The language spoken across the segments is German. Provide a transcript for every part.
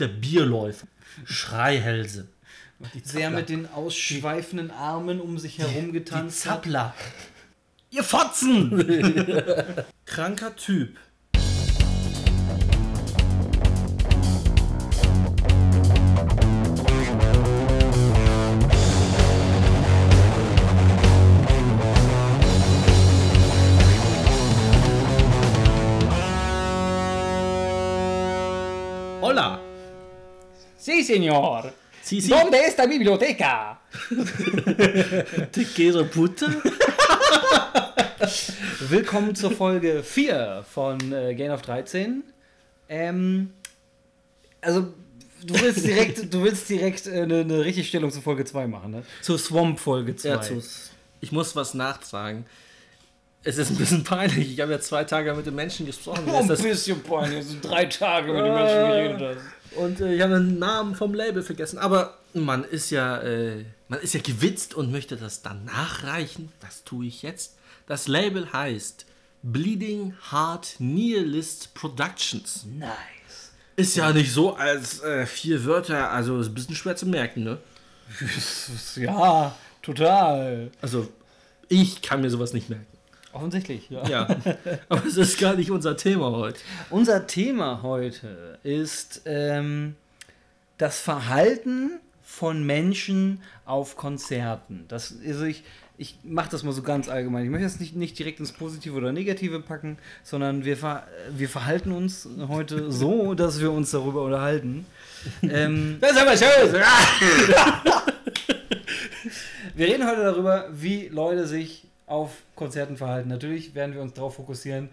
Der Bierläufer. Schreihälse. Sehr mit den ausschweifenden Armen um sich herum Die getanzt. hat. Zappler. Ihr Fotzen! Kranker Typ. Sí, señor. Si, si. ¿Dónde está mi biblioteca? Te quiero puta. Willkommen zur Folge 4 von äh, Gain of 13. Ähm, also, du willst direkt, du willst direkt äh, eine, eine Richtigstellung zu Folge 2 machen, ne? Zur Swamp-Folge 2. Ja, zu, ich muss was nachtragen. Es ist ein bisschen peinlich. Ich habe ja zwei Tage mit den Menschen gesprochen. Oh, ein bisschen peinlich. So drei Tage mit den Menschen geredet hast. Und äh, ich habe den Namen vom Label vergessen. Aber man ist ja, äh, man ist ja gewitzt und möchte das dann nachreichen. Das tue ich jetzt. Das Label heißt Bleeding Heart Nihilist Productions. Nice. Ist ja nicht so als äh, vier Wörter, also ist ein bisschen schwer zu merken, ne? Ja, total. Also ich kann mir sowas nicht merken. Offensichtlich, ja. Ja, aber es ist gar nicht unser Thema heute. Unser Thema heute ist ähm, das Verhalten von Menschen auf Konzerten. Das, also ich ich mache das mal so ganz allgemein. Ich möchte das nicht, nicht direkt ins Positive oder Negative packen, sondern wir, ver, wir verhalten uns heute so, dass wir uns darüber unterhalten. ähm, Das ist aber schön. wir reden heute darüber, wie Leute sich auf Konzerten verhalten. Natürlich werden wir uns darauf fokussieren,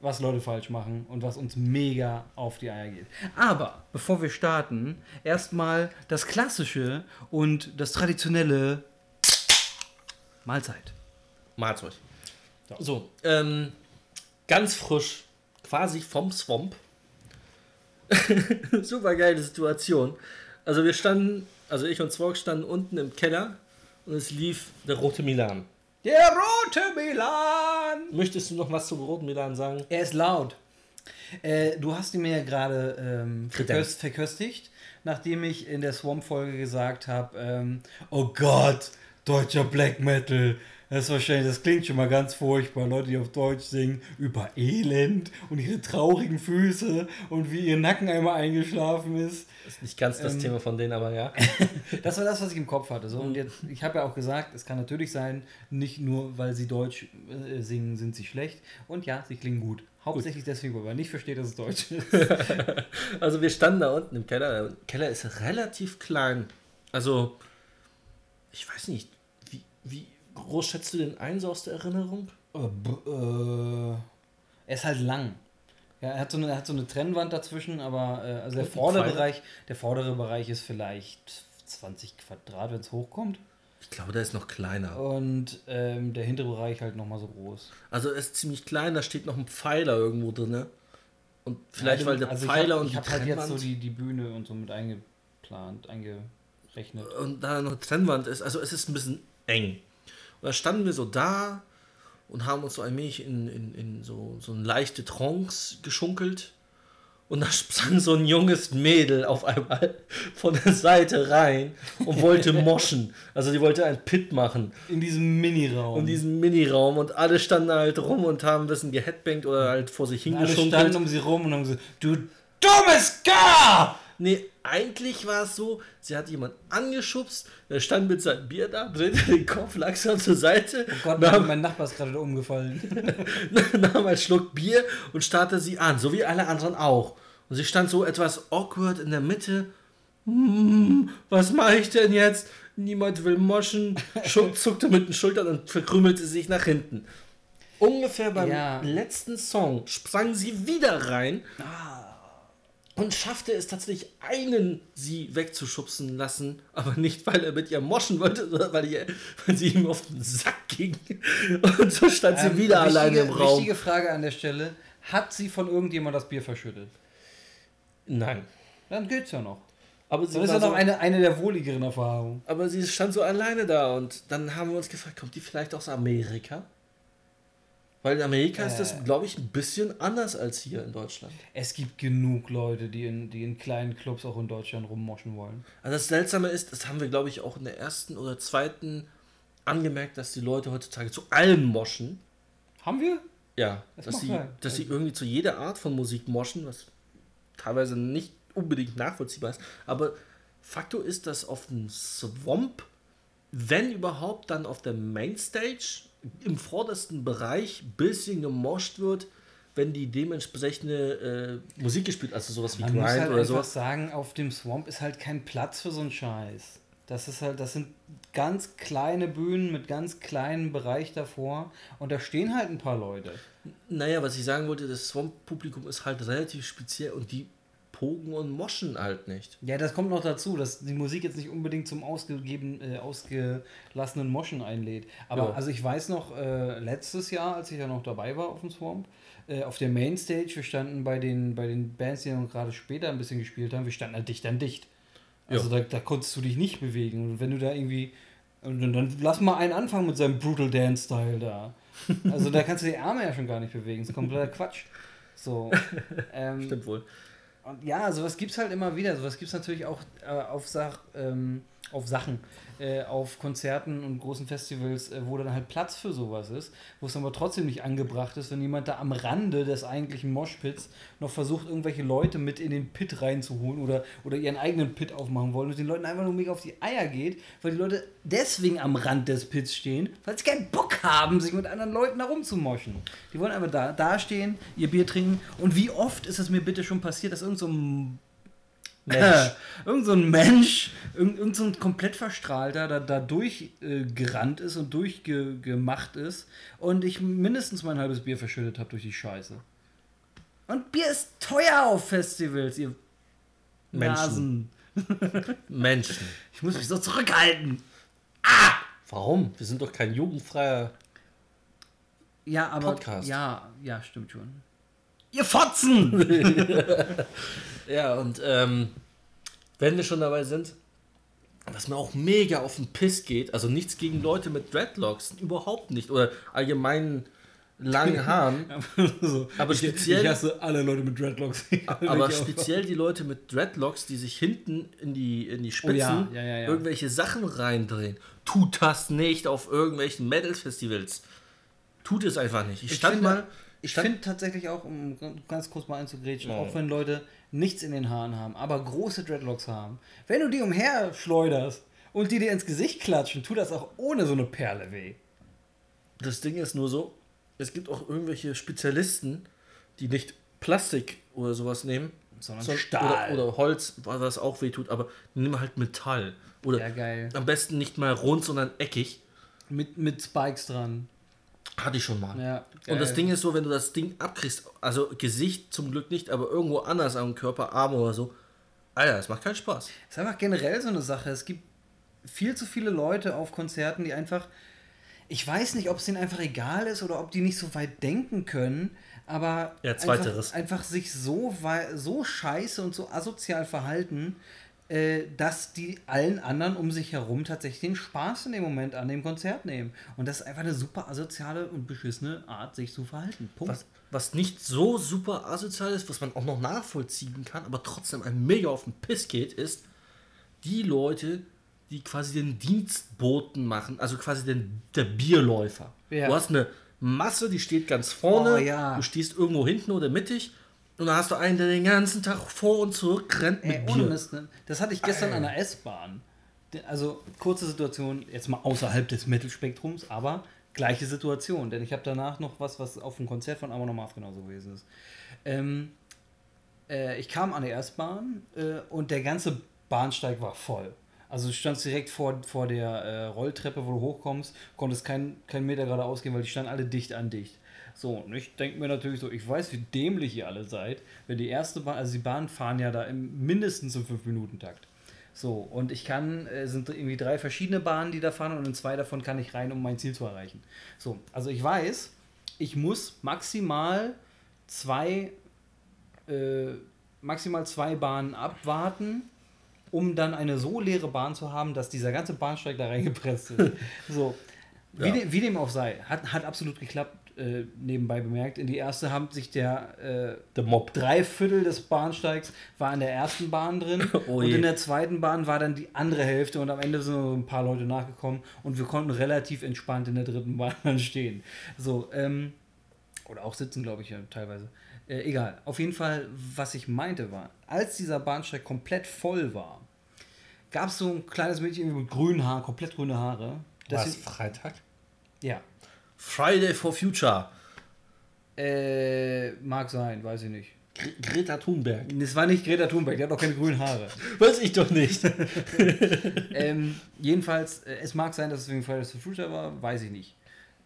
was Leute falsch machen und was uns mega auf die Eier geht. Aber bevor wir starten, erstmal das Klassische und das Traditionelle Mahlzeit. Euch. So, ähm, ganz frisch, quasi vom Swamp. Super geile Situation. Also wir standen, also ich und Zwog standen unten im Keller und es lief der rote Milan. Der rote Milan! Möchtest du noch was zum roten Milan sagen? Er ist laut. Äh, du hast ihn mir ja gerade ähm, verköst, verköstigt, nachdem ich in der Swamp-Folge gesagt habe, ähm, oh Gott, deutscher Black Metal. Das ist wahrscheinlich, das klingt schon mal ganz furchtbar. Leute, die auf Deutsch singen über Elend und ihre traurigen Füße und wie ihr Nacken einmal eingeschlafen ist. Ist nicht ganz das Ähm. Thema von denen, aber ja. Das war das, was ich im Kopf hatte. So. Und jetzt, ich habe ja auch gesagt, es kann natürlich sein, nicht nur weil sie Deutsch äh, singen, sind sie schlecht. Und ja, sie klingen gut. Hauptsächlich deswegen, weil man nicht versteht, dass es Deutsch ist. Also wir standen da unten im Keller. Der Keller ist relativ klein. Also, ich weiß nicht, wie, wie groß schätzt du den ein, so aus der Erinnerung? Äh, b- äh, er ist halt lang. Ja, er hat so eine, er hat so eine Trennwand dazwischen, aber äh, also der vordere? Bereich, der vordere Bereich ist vielleicht 20 Quadrat, wenn es hochkommt. Ich glaube, der ist noch kleiner. Und ähm, der hintere Bereich halt nochmal so groß. Also er ist ziemlich klein, da steht noch ein Pfeiler irgendwo drin. ne? Und vielleicht, weil der Also Pfeiler ich hab, und ich die habe halt jetzt so die, die Bühne und so mit eingeplant, eingerechnet. und da noch eine Trennwand ist. Also es ist ein bisschen eng. Und da standen wir so da und haben uns so ein wenig in, in, in so, so eine leichte Trance geschunkelt. Und da sprang so ein junges Mädel auf einmal von der Seite rein und wollte moschen. Also die wollte einen Pit machen In diesem Miniraum. in diesem Miniraum und alle standen halt rum und haben ein bisschen geheadbangt oder halt vor sich alle hingeschunkelt. standen um sie rum und haben gesagt, du dummes Gar! Nee, eigentlich war es so, sie hat jemand angeschubst, der stand mit seinem Bier da, drehte den Kopf langsam zur Seite, Oh Gott, nahm, mein Nachbar ist gerade umgefallen. nahm einen Schluck Bier und starrte sie an, so wie alle anderen auch. Und sie stand so etwas awkward in der Mitte. Hm, was mache ich denn jetzt? Niemand will moschen. Zuckte mit den Schultern und verkrümelte sich nach hinten. Ungefähr beim Ja. letzten Song sprang sie wieder rein und schaffte es tatsächlich einen sie wegzuschubsen lassen, aber nicht weil er mit ihr moschen wollte, sondern weil, ihr, weil sie ihm auf den Sack ging. Und so stand sie Ähm, wieder wichtige, alleine im Raum. Wichtige Frage an der Stelle. Hat sie von irgendjemand das Bier verschüttet? Nein. Dann geht's ja noch. Aber sie, Das ist ja noch so, eine, eine der wohligeren Erfahrungen. aber sie stand so alleine da und dann haben wir uns gefragt, kommt die vielleicht aus Amerika? Weil in Amerika ist das, Äh. glaube ich, ein bisschen anders als hier in Deutschland. Es gibt genug Leute, die in, die in kleinen Clubs auch in Deutschland rummoschen wollen. Also das Seltsame ist, das haben wir, glaube ich, auch in der ersten oder zweiten angemerkt, dass die Leute heutzutage zu allem moschen. Haben wir? Ja, Das dass sie, dass sie irgendwie zu jeder Art von Musik moschen, was teilweise nicht unbedingt nachvollziehbar ist. Aber Faktor ist, dass auf dem Swamp, wenn überhaupt, dann auf der Mainstage im vordersten Bereich ein bisschen gemoscht wird, wenn die dementsprechende äh, Musik gespielt, also sowas wie Man muss Grind halt oder einfach so. sagen, auf dem Swamp ist halt kein Platz für so einen Scheiß. Das ist halt, das sind ganz kleine Bühnen mit ganz kleinen Bereich davor und da stehen halt ein paar Leute. Naja, was ich sagen wollte, das Swamp-Publikum ist halt relativ speziell und die pogen und moschen halt nicht. Ja, das kommt noch dazu, dass die Musik jetzt nicht unbedingt zum ausgegeben, äh, ausgelassenen Moschen einlädt. Aber Ja. also ich weiß noch, äh, letztes Jahr, als ich ja noch dabei war auf dem Swamp, äh, auf der Mainstage, wir standen bei den, bei den Bands, die dann gerade später ein bisschen gespielt haben, wir standen halt dicht an dicht. Also da, da konntest du dich nicht bewegen. Und wenn du da irgendwie. Und dann, dann lass mal einen anfangen mit seinem Brutal Dance-Style da. Also da kannst du die Arme ja schon gar nicht bewegen. Das ist kompletter Quatsch. So. Ähm, Stimmt wohl. Und ja, sowas gibt es halt immer wieder. Sowas gibt es natürlich auch äh, auf, Sach, ähm, auf Sachen, äh, auf Konzerten und großen Festivals, äh, wo dann halt Platz für sowas ist, wo es aber trotzdem nicht angebracht ist, wenn jemand da am Rande des eigentlichen Moshpits noch versucht, irgendwelche Leute mit in den Pit reinzuholen oder, oder ihren eigenen Pit aufmachen wollen und den Leuten einfach nur mega auf die Eier geht, weil die Leute deswegen am Rand des Pits stehen, weil sie keinen Bock haben, sich mit anderen Leuten da rumzumoschen. Die wollen einfach da, da stehen, ihr Bier trinken. Und wie oft ist es mir bitte schon passiert, dass irgend so ein Mensch. irgend so ein Mensch, irgend, irgend so ein komplett verstrahlter, da, da durchgerannt ist und durchgemacht ist und ich mindestens mein halbes Bier verschüttet habe durch die Scheiße. Und Bier ist teuer auf Festivals, ihr Menschen. Nasen. Menschen. Ich muss mich so zurückhalten. Warum? Wir sind doch kein jugendfreier. Ja, aber. Podcast. Ja, ja, stimmt schon. Ihr Fotzen! Ja, und ähm, wenn wir schon dabei sind, was mir auch mega auf den Piss geht, also nichts gegen Leute mit Dreadlocks, überhaupt nicht, oder allgemein langen Haaren, so, Aber ich, speziell- Ich hasse alle Leute mit Dreadlocks. aber speziell die Leute mit Dreadlocks, die sich hinten in die, in die Spitzen Oh ja, ja, ja, irgendwelche Sachen reindrehen. Tut das nicht auf irgendwelchen Metal-Festivals. Tut es einfach nicht. Ich, Ich stand finde- mal. Ich finde tatsächlich auch, um ganz kurz mal einzugrätschen, Oh. auch wenn Leute nichts in den Haaren haben, aber große Dreadlocks haben, wenn du die umher schleuderst und die dir ins Gesicht klatschen, tut das auch ohne so eine Perle weh. Das Ding ist nur so, es gibt auch irgendwelche Spezialisten, die nicht Plastik oder sowas nehmen, Sondern sondern- Stahl. Oder, oder Holz, was auch wehtut, aber die nehmen halt Metall. Oder Ja, geil. am besten nicht mal rund, sondern eckig. Mit, mit Spikes dran. Hatte ich schon mal. Ja, Und das geil. Ding ist so, wenn du das Ding abkriegst, also Gesicht zum Glück nicht, aber irgendwo anders am Körper, Arm oder so, Alter, das macht keinen Spaß. ist einfach generell so eine Sache. Es gibt viel zu viele Leute auf Konzerten, die einfach. Ich weiß nicht, ob es denen einfach egal ist oder ob die nicht so weit denken können, aber Ja. Einfach, einfach sich so, so scheiße und so asozial verhalten, dass die allen anderen um sich herum tatsächlich den Spaß in dem Moment an dem Konzert nehmen. Und das ist einfach eine super asoziale und beschissene Art, sich zu verhalten. Punkt. Was, was nicht so super asozial ist, was man auch noch nachvollziehen kann, aber trotzdem ein mega auf den Piss geht, ist die Leute, die quasi den Dienstboten machen, also quasi den, der Bierläufer. Ja. Du hast eine Masse, die steht ganz vorne, Oh, ja. du stehst irgendwo hinten oder mittig und dann hast du einen, der den ganzen Tag vor und zurück rennt mit Ey, Bier. Mist, ne? Das hatte ich gestern an der S-Bahn. Also, kurze Situation, jetzt mal außerhalb des Mittelspektrums, aber gleiche Situation. Denn ich habe danach noch was, was auf dem Konzert von Amon Amarth genauso gewesen ist. Ähm, äh, ich kam an der S-Bahn äh, und der ganze Bahnsteig war voll. Also du standst direkt vor, vor der äh, Rolltreppe, wo du hochkommst, konntest keinen kein Meter geradeaus gehen, weil die standen alle dicht an dicht. So, und ich denke mir natürlich so, ich weiß, wie dämlich ihr alle seid, wenn die erste Bahn, also die Bahnen fahren ja da im, mindestens im 5-Minuten-Takt. So, und ich kann, äh, sind irgendwie drei verschiedene Bahnen, die da fahren und in zwei davon kann ich rein, um mein Ziel zu erreichen. So, also ich weiß, ich muss maximal zwei, äh, maximal zwei Bahnen abwarten, um dann eine so leere Bahn zu haben, dass dieser ganze Bahnsteig da reingepresst ist. so, wie, Ja. de, wie dem auch sei, hat, hat absolut geklappt. Äh, nebenbei bemerkt. In die erste haben sich der, äh, Der Mob. drei Viertel des Bahnsteigs war in der ersten Bahn drin Oh und in der zweiten Bahn war dann die andere Hälfte und am Ende sind noch ein paar Leute nachgekommen und wir konnten relativ entspannt in der dritten Bahn dann stehen. So, ähm, oder auch sitzen, glaube ich, ja, teilweise. Äh, egal. Auf jeden Fall, was ich meinte war, als dieser Bahnsteig komplett voll war, gab es so ein kleines Mädchen mit grünen Haaren, komplett grüne Haare. Das Was? sie- Freitag? ja. Friday for Future. Äh, mag sein, weiß ich nicht. Gre Greta Thunberg. Es war nicht Greta Thunberg, die hat auch keine grünen Haare. Weiß ich doch nicht. ähm, jedenfalls, äh, es mag sein, dass es wegen Fridays for Future war, weiß ich nicht.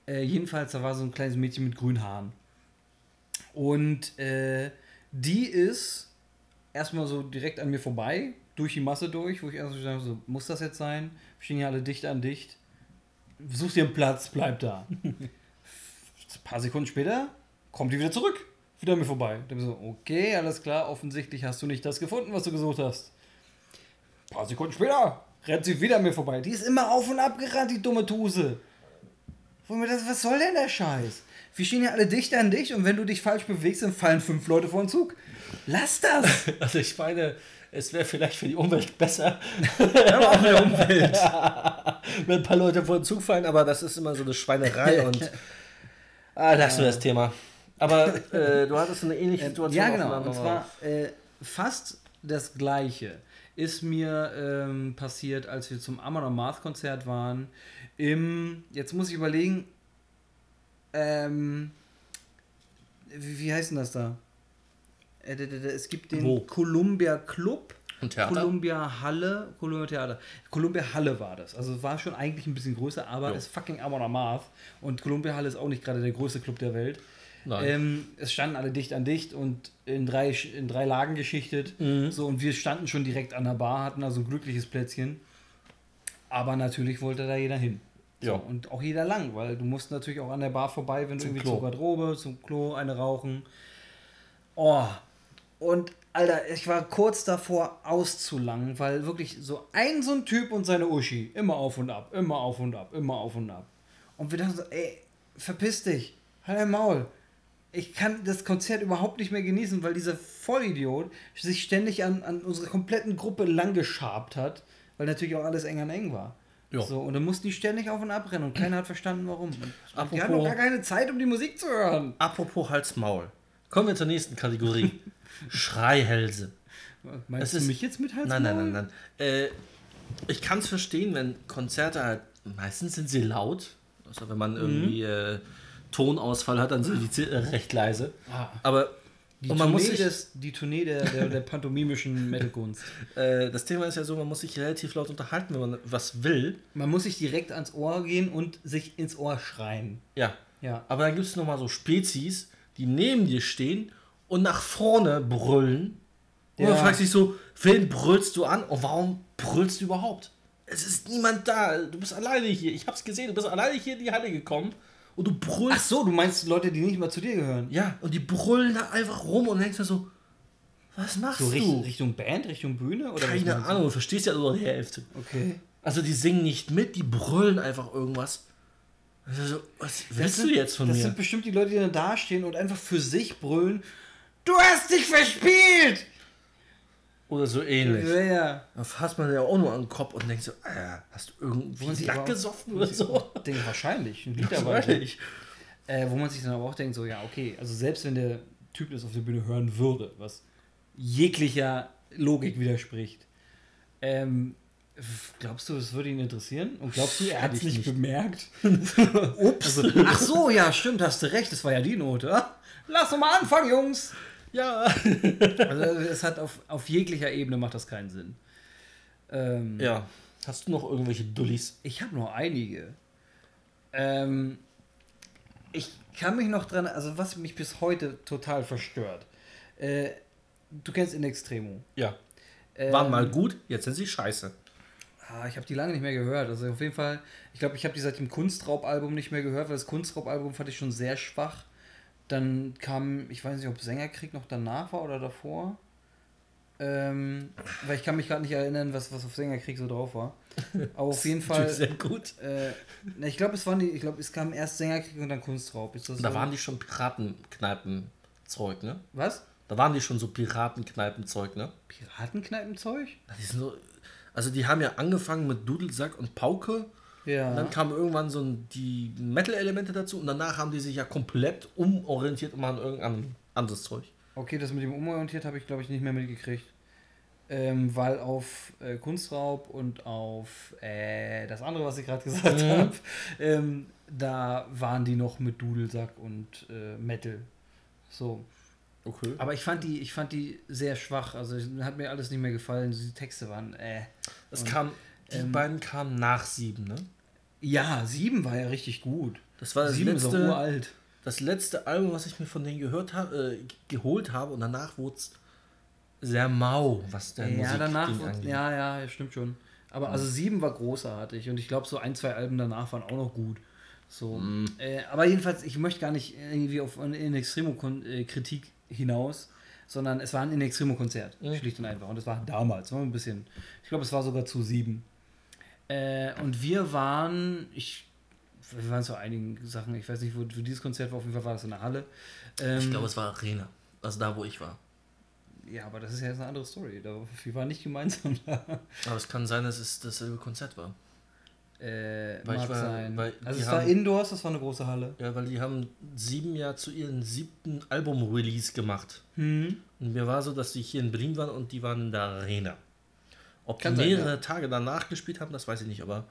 Äh, jedenfalls, da war so ein kleines Mädchen mit grünen Haaren. Und äh, die ist erstmal so direkt an mir vorbei, durch die Masse durch, wo ich erst so muss das jetzt sein? Wir stehen hier alle dicht an dicht. Such dir einen Platz, bleib da. Ein paar Sekunden später kommt die wieder zurück, wieder mir vorbei. Dann so, okay, alles klar, offensichtlich hast du nicht das gefunden, was du gesucht hast. Ein paar Sekunden später rennt sie wieder mir vorbei. Die ist immer auf und ab gerannt, die dumme Tuse. Was soll denn der Scheiß? Wir stehen ja alle dicht an dich und wenn du dich falsch bewegst, dann fallen fünf Leute vor den Zug. Lass das! Also ich meine, es wäre vielleicht für die Umwelt besser, auch der Umwelt. wenn ein paar Leute vor den Zug fallen, aber das ist immer so eine Schweinerei und ah, lassen wir das Thema. Aber äh, du hattest eine ähnliche Situation. Ja, genau. Und zwar äh, fast das Gleiche ist mir ähm, passiert, als wir zum Amon Amarth Konzert waren. Im, jetzt muss ich überlegen, ähm, wie, wie heißt denn das da? Äh, Es gibt den Wo? Columbia Club. Theater? Columbia Halle, Columbia Theater. Columbia Halle war das. Also es war schon eigentlich ein bisschen größer, aber Jo. es ist fucking Amon Amarth. Und Columbia Halle ist auch nicht gerade der größte Club der Welt. Nein. Ähm, es standen alle dicht an dicht und in drei, in drei Lagen geschichtet. Mhm. So, und wir standen schon direkt an der Bar, hatten also ein glückliches Plätzchen. Aber natürlich wollte da jeder hin. So, Ja. und auch jeder lang, weil du musst natürlich auch an der Bar vorbei, wenn Zum du irgendwie Klo. zur Garderobe, zum Klo, eine rauchen. Oh. Und Alter, ich war kurz davor auszulangen, weil wirklich so ein so ein Typ und seine Uschi immer auf und ab, immer auf und ab, immer auf und ab. Und wir dachten so, ey, verpiss dich, halt dein Maul. Ich kann das Konzert überhaupt nicht mehr genießen, weil dieser Vollidiot sich ständig an, an unsere kompletten Gruppe langgeschabt hat, weil natürlich auch alles eng an eng war. Ja. So, und dann mussten die ständig auf und ab rennen und keiner hat verstanden, warum. Und die Apropos- hatten doch gar keine Zeit, um die Musik zu hören. Apropos Hals-Maul. Kommen wir zur nächsten Kategorie. Schreihälse. Meinst Es du ist- mich jetzt mit Hals Nein, nein, nein, nein. Äh, ich kann es verstehen, wenn Konzerte halt, meistens sind sie laut. Also wenn man irgendwie äh, Tonausfall hat, dann sind die äh, recht leise. Ah. Aber Die und man Tournee, muss sich, des, die Tournee der, der, der pantomimischen Metalkunst. äh, das Thema ist ja so, man muss sich relativ laut unterhalten, wenn man was will. Man muss sich direkt ans Ohr gehen und sich ins Ohr schreien. Ja. Ja. Aber dann gibt es nochmal so Spezies, die neben dir stehen und nach vorne brüllen. Und Ja. man fragt sich so, wen brüllst du an und warum brüllst du überhaupt? Es ist niemand da. Du bist alleine hier. Ich hab's gesehen. Du bist alleine hier in die Halle gekommen und du Ach brüllst. so, du meinst Leute, die nicht mal zu dir gehören? Ja, und die brüllen da einfach rum und denkst dir so, was machst So du? Richtung, Band, Richtung Bühne? Oder Keine? Ahnung, du verstehst ja nur die Hälfte. Okay. Also die singen nicht mit, die brüllen einfach irgendwas. Also, was willst du jetzt von das mir? sind bestimmt die Leute, die dann da stehen und einfach für sich brüllen. Du hast dich verspielt! Oder so ähnlich. Ja, ja. Da fasst man ja auch nur an den Kopf und denkt so, äh, hast du irgendwie Wollen Sie Lack gesoffen oder so? Denke wahrscheinlich. Ein Liter Wahrscheinlich. Äh, wo man sich dann aber auch denkt, so, ja, okay, also selbst wenn der Typ das auf der Bühne hören würde, was jeglicher Logik widerspricht, ähm, glaubst du, das würde ihn interessieren? Und glaubst du, er hat es nicht, nicht. bemerkt? Ups. Also, ach so, ja, stimmt, hast du recht, das war ja die Note. Lass doch mal anfangen, Jungs. Ja. Also es hat auf, auf jeglicher Ebene macht das keinen Sinn. Ähm, ja. Hast du noch irgendwelche Dullis? Ich habe noch einige. Ähm, ich kann mich noch dran, also was mich bis heute total verstört. Äh, du kennst In Extremo. Ja. Ähm, Waren mal gut, jetzt sind sie scheiße. Ah, ich habe die lange nicht mehr gehört. Also auf jeden Fall, ich glaube, ich habe die seit dem Kunstraub-Album nicht mehr gehört, weil das Kunstraub-Album fand ich schon sehr schwach. Dann kam, ich weiß nicht, ob Sängerkrieg noch danach war oder davor. Ähm, weil ich kann mich gerade nicht erinnern, was, was auf Sängerkrieg so drauf war. Aber auf jeden Fall. Sehr gut. Äh, na, ich glaube, es waren die, ich glaube, es kam erst Sängerkrieg und dann Kunstraub. Ist das Da so? waren die schon Piratenkneipenzeug, ne? Was? Da waren die schon so Piratenkneipenzeug, ne? Piratenkneipenzeug? Die sind so, also die haben ja angefangen mit Dudelsack und Pauke. Ja. Und dann kamen irgendwann so die Metal-Elemente dazu und danach haben die sich ja komplett umorientiert und machen irgendein anderes Zeug. Okay, das mit dem Umorientiert habe ich, glaube ich, nicht mehr mitgekriegt. Ähm, weil auf äh, Kunstraub und auf äh, das andere, was ich gerade gesagt Mhm. habe, ähm, da waren die noch mit Dudelsack und äh, Metal. So. Okay. Aber ich fand die, ich fand die sehr schwach. Also hat mir alles nicht mehr gefallen. Die Texte waren, äh. Und, kam, die ähm, beiden kamen nach sieben, ne? Ja, sieben war ja richtig gut. Das war das sieben ist letzte, uralt. das letzte Album, was ich mir von denen gehört habe, äh, geholt habe und danach wurde es sehr mau, was der Ja, Musik danach, wurde- angeht. ja, ja, ja, stimmt schon. Aber also sieben war großartig und ich glaube, so ein, zwei Alben danach waren auch noch gut. So. Mhm. Äh, aber jedenfalls, ich möchte gar nicht irgendwie auf eine In Extremo-Kritik hinaus, sondern es war ein In Extremo-Konzert, Mhm. schlicht und einfach. Und es war damals, ne, ein bisschen. Ich glaube, es war sogar zu sieben. Äh, und wir waren, ich, wir waren zu einigen Sachen, ich weiß nicht, wo, wo dieses Konzert war, auf jeden Fall war das in der Halle. Ähm, Ich glaube, es war Arena. Also da, wo ich war. ja, aber das ist ja jetzt eine andere Story. Da, wir waren nicht gemeinsam da. Aber es kann sein, dass es dasselbe Konzert war. Äh, Weil mag war- sein. weil also es war haben- Indoors, das war eine große Halle. Ja, weil die haben sieben Jahre zu ihrem siebten Album-Release gemacht. Hm. Und mir war so, dass die hier in Berlin waren und die waren in der Arena. Ob Kann die sein, mehrere ja. Tage danach gespielt haben, das weiß ich nicht, aber.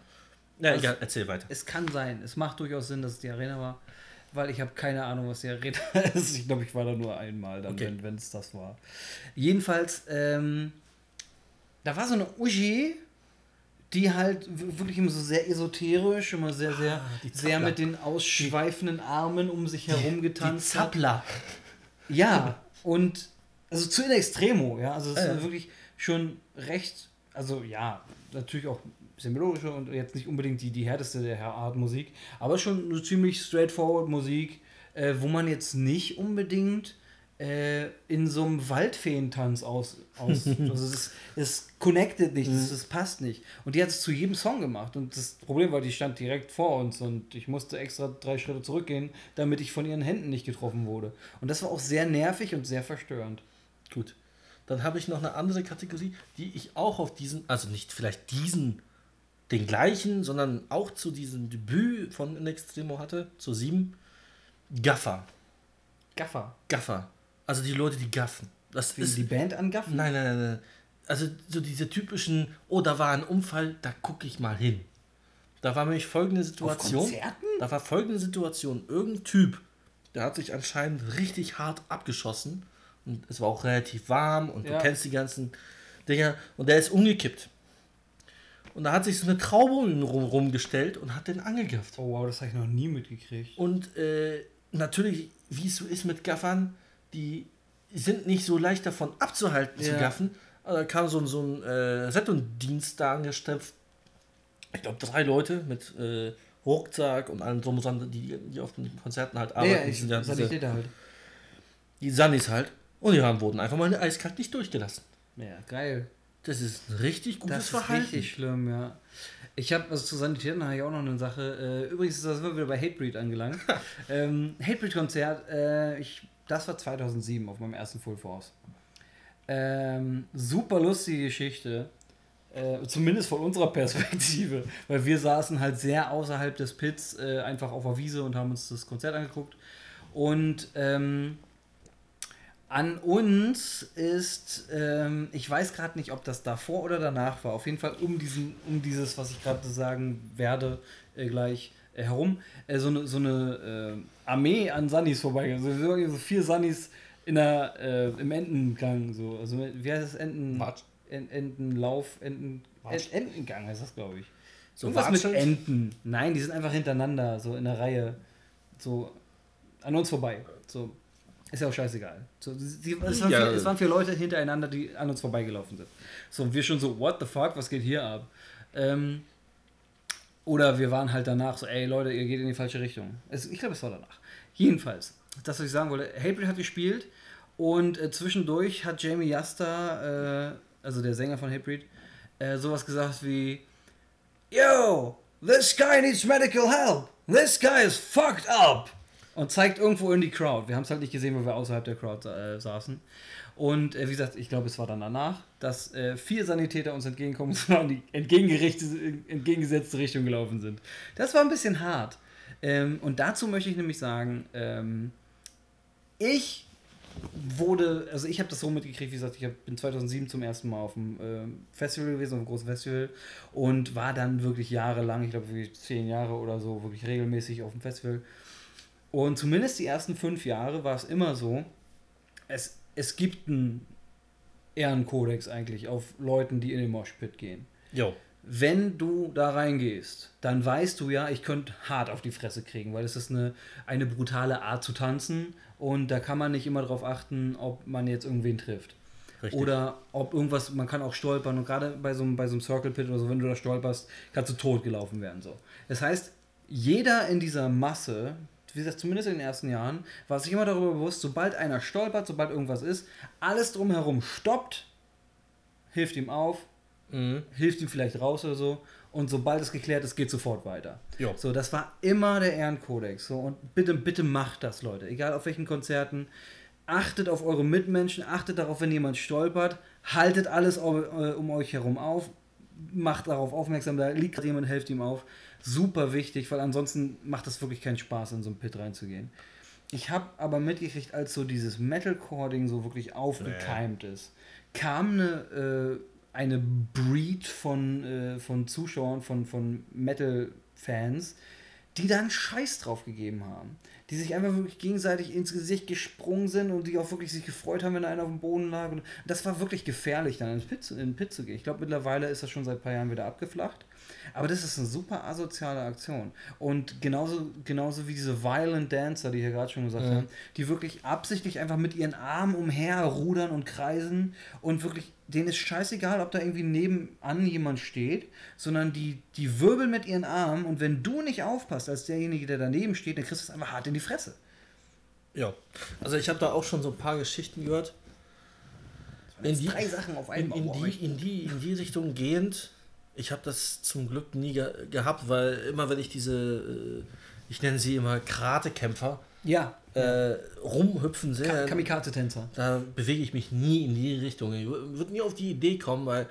Ja, egal, erzähl weiter. Es kann sein. Es macht durchaus Sinn, dass es die Arena war. Weil ich habe keine Ahnung, was die Arena ist. Ich glaube, ich war da nur einmal, dann, Okay. wenn es das war. Jedenfalls, ähm, da war so eine Uschi, die halt wirklich immer so sehr esoterisch, immer sehr, sehr, Ah, die sehr mit den ausschweifenden Armen um sich herum getanzt hat. Zappler. Ja, und also zu in extremo, ja. Also es ist ja. wirklich schon recht, also ja, natürlich auch ein bisschen melodischer und jetzt nicht unbedingt die, die härteste der Art Musik, aber schon eine ziemlich straightforward Musik, äh, wo man jetzt nicht unbedingt äh, in so einem Waldfeentanz aus, aus also es, es connected nicht, es, es passt nicht. Und die hat es zu jedem Song gemacht und das Problem war, die stand direkt vor uns und ich musste extra drei Schritte zurückgehen, damit ich von ihren Händen nicht getroffen wurde. Und das war auch sehr nervig und sehr verstörend. Gut. Dann habe ich noch eine andere Kategorie, die ich auch auf diesen, also nicht vielleicht diesen, den gleichen, sondern auch zu diesem Debüt von In Extremo hatte, zu sieben. Gaffer. Gaffer. Gaffer. Also die Leute, die gaffen. Das ist. die Band angaffen? Nein, nein, nein, nein. Also so diese typischen, oh, da war ein Unfall, da gucke ich mal hin. Da war nämlich folgende Auf Situation. Konzerten? Da war folgende Situation. Irgendein Typ, der hat sich anscheinend richtig hart abgeschossen. Und es war auch relativ warm und Ja. du kennst die ganzen Dinger. Und der ist umgekippt. Und da hat sich so eine Traube um ihn rum, rumgestellt und hat den angegriffen. Oh wow, das habe ich noch nie mitgekriegt. Und äh, natürlich, wie es so ist mit Gaffern, die sind nicht so leicht davon abzuhalten zu Ja. gaffen. Also da kam so, ein- so ein äh, Rettungsdienst da angestepft. Ich glaube, drei Leute mit äh, Rucksack und allem drum und dran, die, die auf den Konzerten halt arbeiten. ja, die ich, sind ja diese, halt. die Sunnis halt. Und die haben, wurden einfach mal eiskalt nicht durchgelassen. Ja, geil. Das ist ein richtig gutes Das ist Verhalten. richtig schlimm, ja. Ich habe, also zu Sanitäten habe ich auch noch eine Sache. Äh, übrigens, da sind wir wieder bei Hatebreed angelangt. ähm, Hatebreed-Konzert, äh, ich, das war 2007 auf meinem ersten Full Force. Ähm, super lustige Geschichte. Äh, zumindest von unserer Perspektive. Weil wir saßen halt sehr außerhalb des Pits, äh, einfach auf der Wiese und haben uns das Konzert angeguckt. Und ähm, an uns ist, ähm, ich weiß gerade nicht, ob das davor oder danach war, auf jeden Fall um, diesen, um dieses, was ich gerade sagen werde, äh, gleich äh, herum, äh, so eine, so eine äh, Armee an Sunnis vorbeigegangen. Also so vier Sunnis in der, äh, im Entengang. So. Also, wie heißt das? Enten. En, Entenlauf, Enten. Ent, Entengang heißt das, glaube ich. So Irgendwas mit? Enten. Nein, die sind einfach hintereinander, so in der Reihe. So an uns vorbei. So. Ist ja auch scheißegal. So, die, es, waren Ja. vier, es waren vier Leute hintereinander, die an uns vorbeigelaufen sind. So, und wir schon so, what the fuck, was geht hier ab? Ähm, oder wir waren halt danach so, ey Leute, ihr geht in die falsche Richtung. Es, ich glaube, es war danach. Jedenfalls, das, was ich sagen wollte, Hatebreed hat gespielt Und äh, zwischendurch hat Jamie Yasta, äh, also der Sänger von Hatebreed, äh, sowas gesagt wie: Yo, this guy needs medical help. This guy is fucked up. Und zeigt irgendwo in die Crowd. Wir haben es halt nicht gesehen, weil wir außerhalb der Crowd äh, saßen. Und äh, wie gesagt, ich glaube, es war dann danach, dass äh, vier Sanitäter uns entgegenkommen und in die entgegengesetzte Richtung gelaufen sind. Das war ein bisschen hart. Ähm, und dazu möchte ich nämlich sagen, ähm, ich wurde, also ich habe das so mitgekriegt, wie gesagt, ich hab, bin 2007 zum ersten Mal auf dem äh, Festival gewesen, auf einem großen Festival und war dann wirklich jahrelang, ich glaube wirklich zehn Jahre oder so, wirklich regelmäßig auf dem Festival. Und zumindest die ersten fünf Jahre war es immer so, es, es gibt einen Ehrenkodex eigentlich auf Leuten, die in den Moshpit gehen. Jo. Wenn du da reingehst, dann weißt du ja, ich könnte hart auf die Fresse kriegen, weil es ist eine, eine brutale Art zu tanzen und da kann man nicht immer darauf achten, ob man jetzt irgendwen trifft. Richtig. Oder ob irgendwas, man kann auch stolpern und gerade bei so, einem, bei so einem Circle Pit oder so, wenn du da stolperst, kannst du tot gelaufen werden. So. Das heißt, jeder in dieser Masse, wie gesagt, zumindest in den ersten Jahren, war sich immer darüber bewusst, sobald einer stolpert, sobald irgendwas ist, alles drumherum stoppt, hilft ihm auf, mhm. hilft ihm vielleicht raus oder so. Und sobald es geklärt ist, geht sofort weiter. Jo. So, das war immer der Ehrenkodex. So, und bitte, bitte macht das, Leute. Egal auf welchen Konzerten. Achtet auf eure Mitmenschen, achtet darauf, wenn jemand stolpert, haltet alles um euch herum auf, macht darauf aufmerksam, da liegt gerade jemand, helft ihm auf. Super wichtig, weil ansonsten macht es wirklich keinen Spaß, in so einen Pit reinzugehen. Ich habe aber mitgekriegt, als so dieses Metalcore-Ding so wirklich aufgekeimt ist, kam eine äh, eine Breed von, äh, von Zuschauern, von, von Metal-Fans, die da einen Scheiß drauf gegeben haben. Die sich einfach wirklich gegenseitig ins Gesicht gesprungen sind und die auch wirklich sich gefreut haben, wenn einer auf dem Boden lag. Und das war wirklich gefährlich, dann ins Pit, in den Pit zu gehen. Ich glaube, mittlerweile ist das schon seit ein paar Jahren wieder abgeflacht. Aber das ist eine super asoziale Aktion. Und genauso, genauso wie diese Violent Dancer, die hier gerade schon gesagt ja. haben, die wirklich absichtlich einfach mit ihren Armen umherrudern und kreisen und wirklich, denen ist scheißegal, ob da irgendwie nebenan jemand steht, sondern die, die wirbeln mit ihren Armen und wenn du nicht aufpasst als derjenige, der daneben steht, dann kriegst du es einfach hart in die Fresse. Ja, also ich habe da auch schon so ein paar Geschichten gehört. In die, drei Sachen auf einmal. In, in, die, in, die, in die Richtung gehend, ich habe das zum Glück nie ge gehabt, weil immer wenn ich diese, äh, ich nenne sie immer Karatekämpfer, ja. Äh, rumhüpfen sehe, Ka Kamikaze-Tänzer. Da bewege ich mich nie in die Richtung. Ich würde nie auf die Idee kommen, weil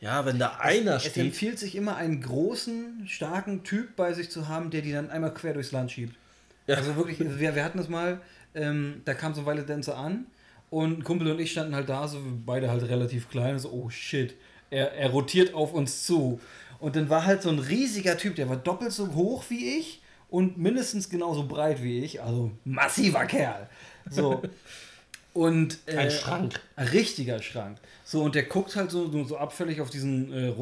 ja, wenn da einer es, steht. Es empfiehlt sich immer, einen großen, starken Typ bei sich zu haben, der die dann einmal quer durchs Land schiebt. Ja. Also wirklich, wir, wir hatten das mal, ähm, da kam so ein Violet Dancer an und ein Kumpel und ich standen halt da, so beide halt relativ klein, so, oh shit er, er rotiert auf uns zu. Und dann war halt so ein riesiger Typ, der war doppelt so hoch wie ich und mindestens genauso breit wie ich. Also massiver Kerl. So. Und, äh, ein Schrank. Ein richtiger Schrank. So, und der guckt halt so, so abfällig auf diesen, äh,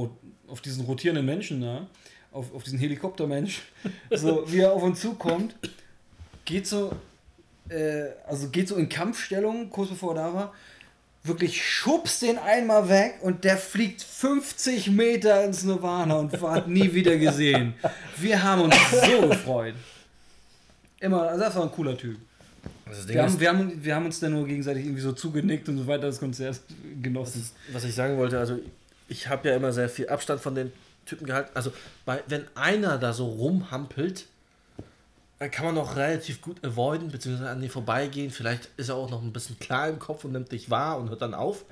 auf diesen rotierenden Menschen da, auf, auf diesen Helikoptermensch, so wie er auf uns zukommt, geht so, äh, also geht so in Kampfstellung, kurz bevor er da war, wirklich schubst den einmal weg und der fliegt 50 Meter ins Nirvana und hat nie wieder gesehen. Wir haben uns so gefreut. Immer, also das war ein cooler Typ. Wir haben, wir, haben, wir haben uns dann nur gegenseitig irgendwie so zugenickt und so weiter das Konzert genossen. Was ich sagen wollte, also ich habe ja immer sehr viel Abstand von den Typen gehalten. Also bei, wenn einer da so rumhampelt, kann man noch relativ gut avoiden, beziehungsweise an dir vorbeigehen. Vielleicht ist er auch noch ein bisschen klar im Kopf und nimmt dich wahr und hört dann auf.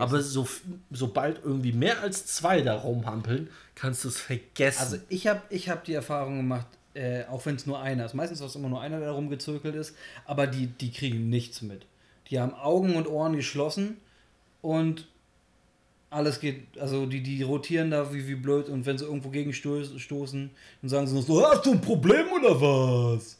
Aber so, sobald irgendwie mehr als zwei da rumhampeln, kannst du es vergessen. Also ich habe ich hab die Erfahrung gemacht, äh, auch wenn es nur einer ist. Meistens ist es immer nur einer, der da rumgezirkelt ist, aber die, die kriegen nichts mit. Die haben Augen und Ohren geschlossen und alles geht, also die, die rotieren da wie, wie blöd und wenn sie irgendwo gegenstoßen, dann sagen sie noch so, hast du ein Problem oder was?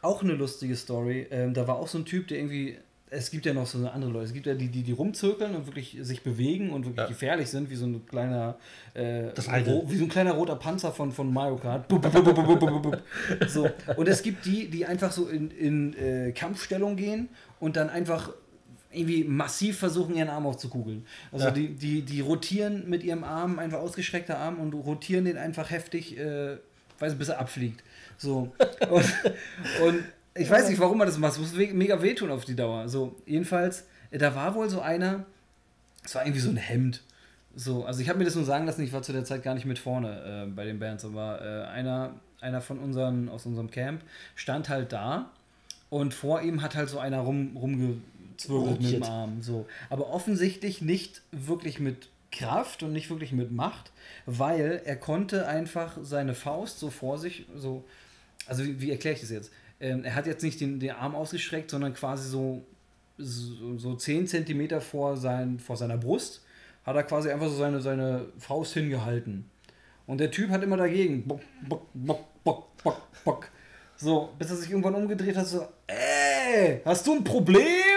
Auch eine lustige Story. Ähm, da war auch so ein Typ, der irgendwie, es gibt ja noch so andere Leute, es gibt ja die, die, die rumzirkeln und wirklich sich bewegen und wirklich ja. gefährlich sind, wie so ein kleiner, äh, wie so ein kleiner roter Panzer von, von Mario Kart. so. Und es gibt die, die einfach so in, in äh, Kampfstellung gehen und dann einfach irgendwie massiv versuchen, ihren Arm aufzukugeln. Also ja. die, die, die rotieren mit ihrem Arm, einfach ausgestreckter Arm und rotieren den einfach heftig, äh, weiß bis er abfliegt. So. und, und Ich weiß nicht, warum man das macht. Es muss mega wehtun auf die Dauer. So, jedenfalls, äh, da war wohl so einer, es war irgendwie so ein Hemd. So, also ich habe mir das nur sagen lassen, ich war zu der Zeit gar nicht mit vorne äh, bei den Bands, aber äh, einer, einer von unseren, aus unserem Camp stand halt da und vor ihm hat halt so einer rum, rumgezwirbelt mit dem. Arm. So. Aber offensichtlich nicht wirklich mit Kraft und nicht wirklich mit Macht, weil er konnte einfach seine Faust so vor sich, so, also wie, wie erkläre ich das jetzt? Ähm, er hat jetzt nicht den, den Arm ausgestreckt, sondern quasi so, so, so 10 Zentimeter vor, sein, vor seiner Brust hat er quasi einfach so seine, seine Faust hingehalten. Und der Typ hat immer dagegen. Bock, bock, bock, bock, bock, bock. So, bis er sich irgendwann umgedreht hat, so, ey, hast du ein Problem?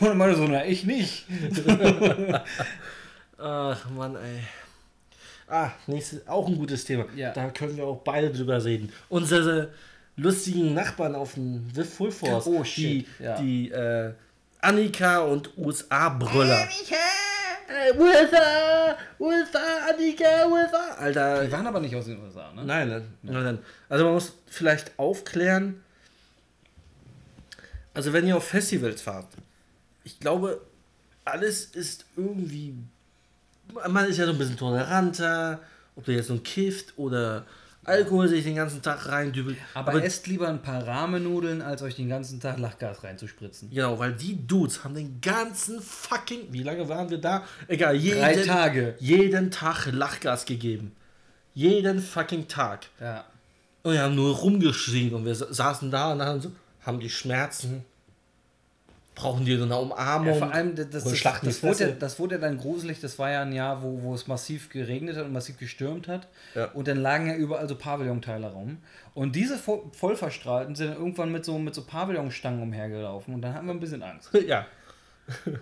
Und meinte so, na, ich nicht. Ach Mann, ey. Ah, nächstes, auch ein gutes Thema. Ja. Da können wir auch beide drüber reden. Unsere lustigen Nachbarn auf dem The Full Force. Oh, die, shit, ja. die äh, Annika und USA-Brüller. Äh, USA, USA, Annika, USA. Alter, Die waren aber nicht aus den USA, ne? Nein, nein, nein. Also man muss vielleicht aufklären, also wenn ihr auf Festivals fahrt, ich glaube, alles ist irgendwie, man ist ja so ein bisschen toleranter, ob du jetzt nun kifft oder Alkohol sich den ganzen Tag reindübelt. Aber, esst lieber ein paar Rahmennudeln, als euch den ganzen Tag Lachgas reinzuspritzen. Genau, weil die Dudes haben den ganzen fucking, wie lange waren wir da? Egal, jeden, Drei Tage. jeden Tag Lachgas gegeben. Jeden fucking Tag. Ja. Und wir haben nur rumgeschrien und wir sa- saßen da und haben so, haben die Schmerzen, brauchen die so eine Umarmung. Ja, vor allem, das, das, das, das, wurde, das wurde dann gruselig. Das war ja ein Jahr, wo, wo es massiv geregnet hat und massiv gestürmt hat. Ja. Und dann lagen ja überall so Pavillonteile rum. Und diese Vo- Vollverstrahlten sind dann irgendwann mit so, mit so Pavillonstangen umhergelaufen. Und dann hatten wir ein bisschen Angst. ja,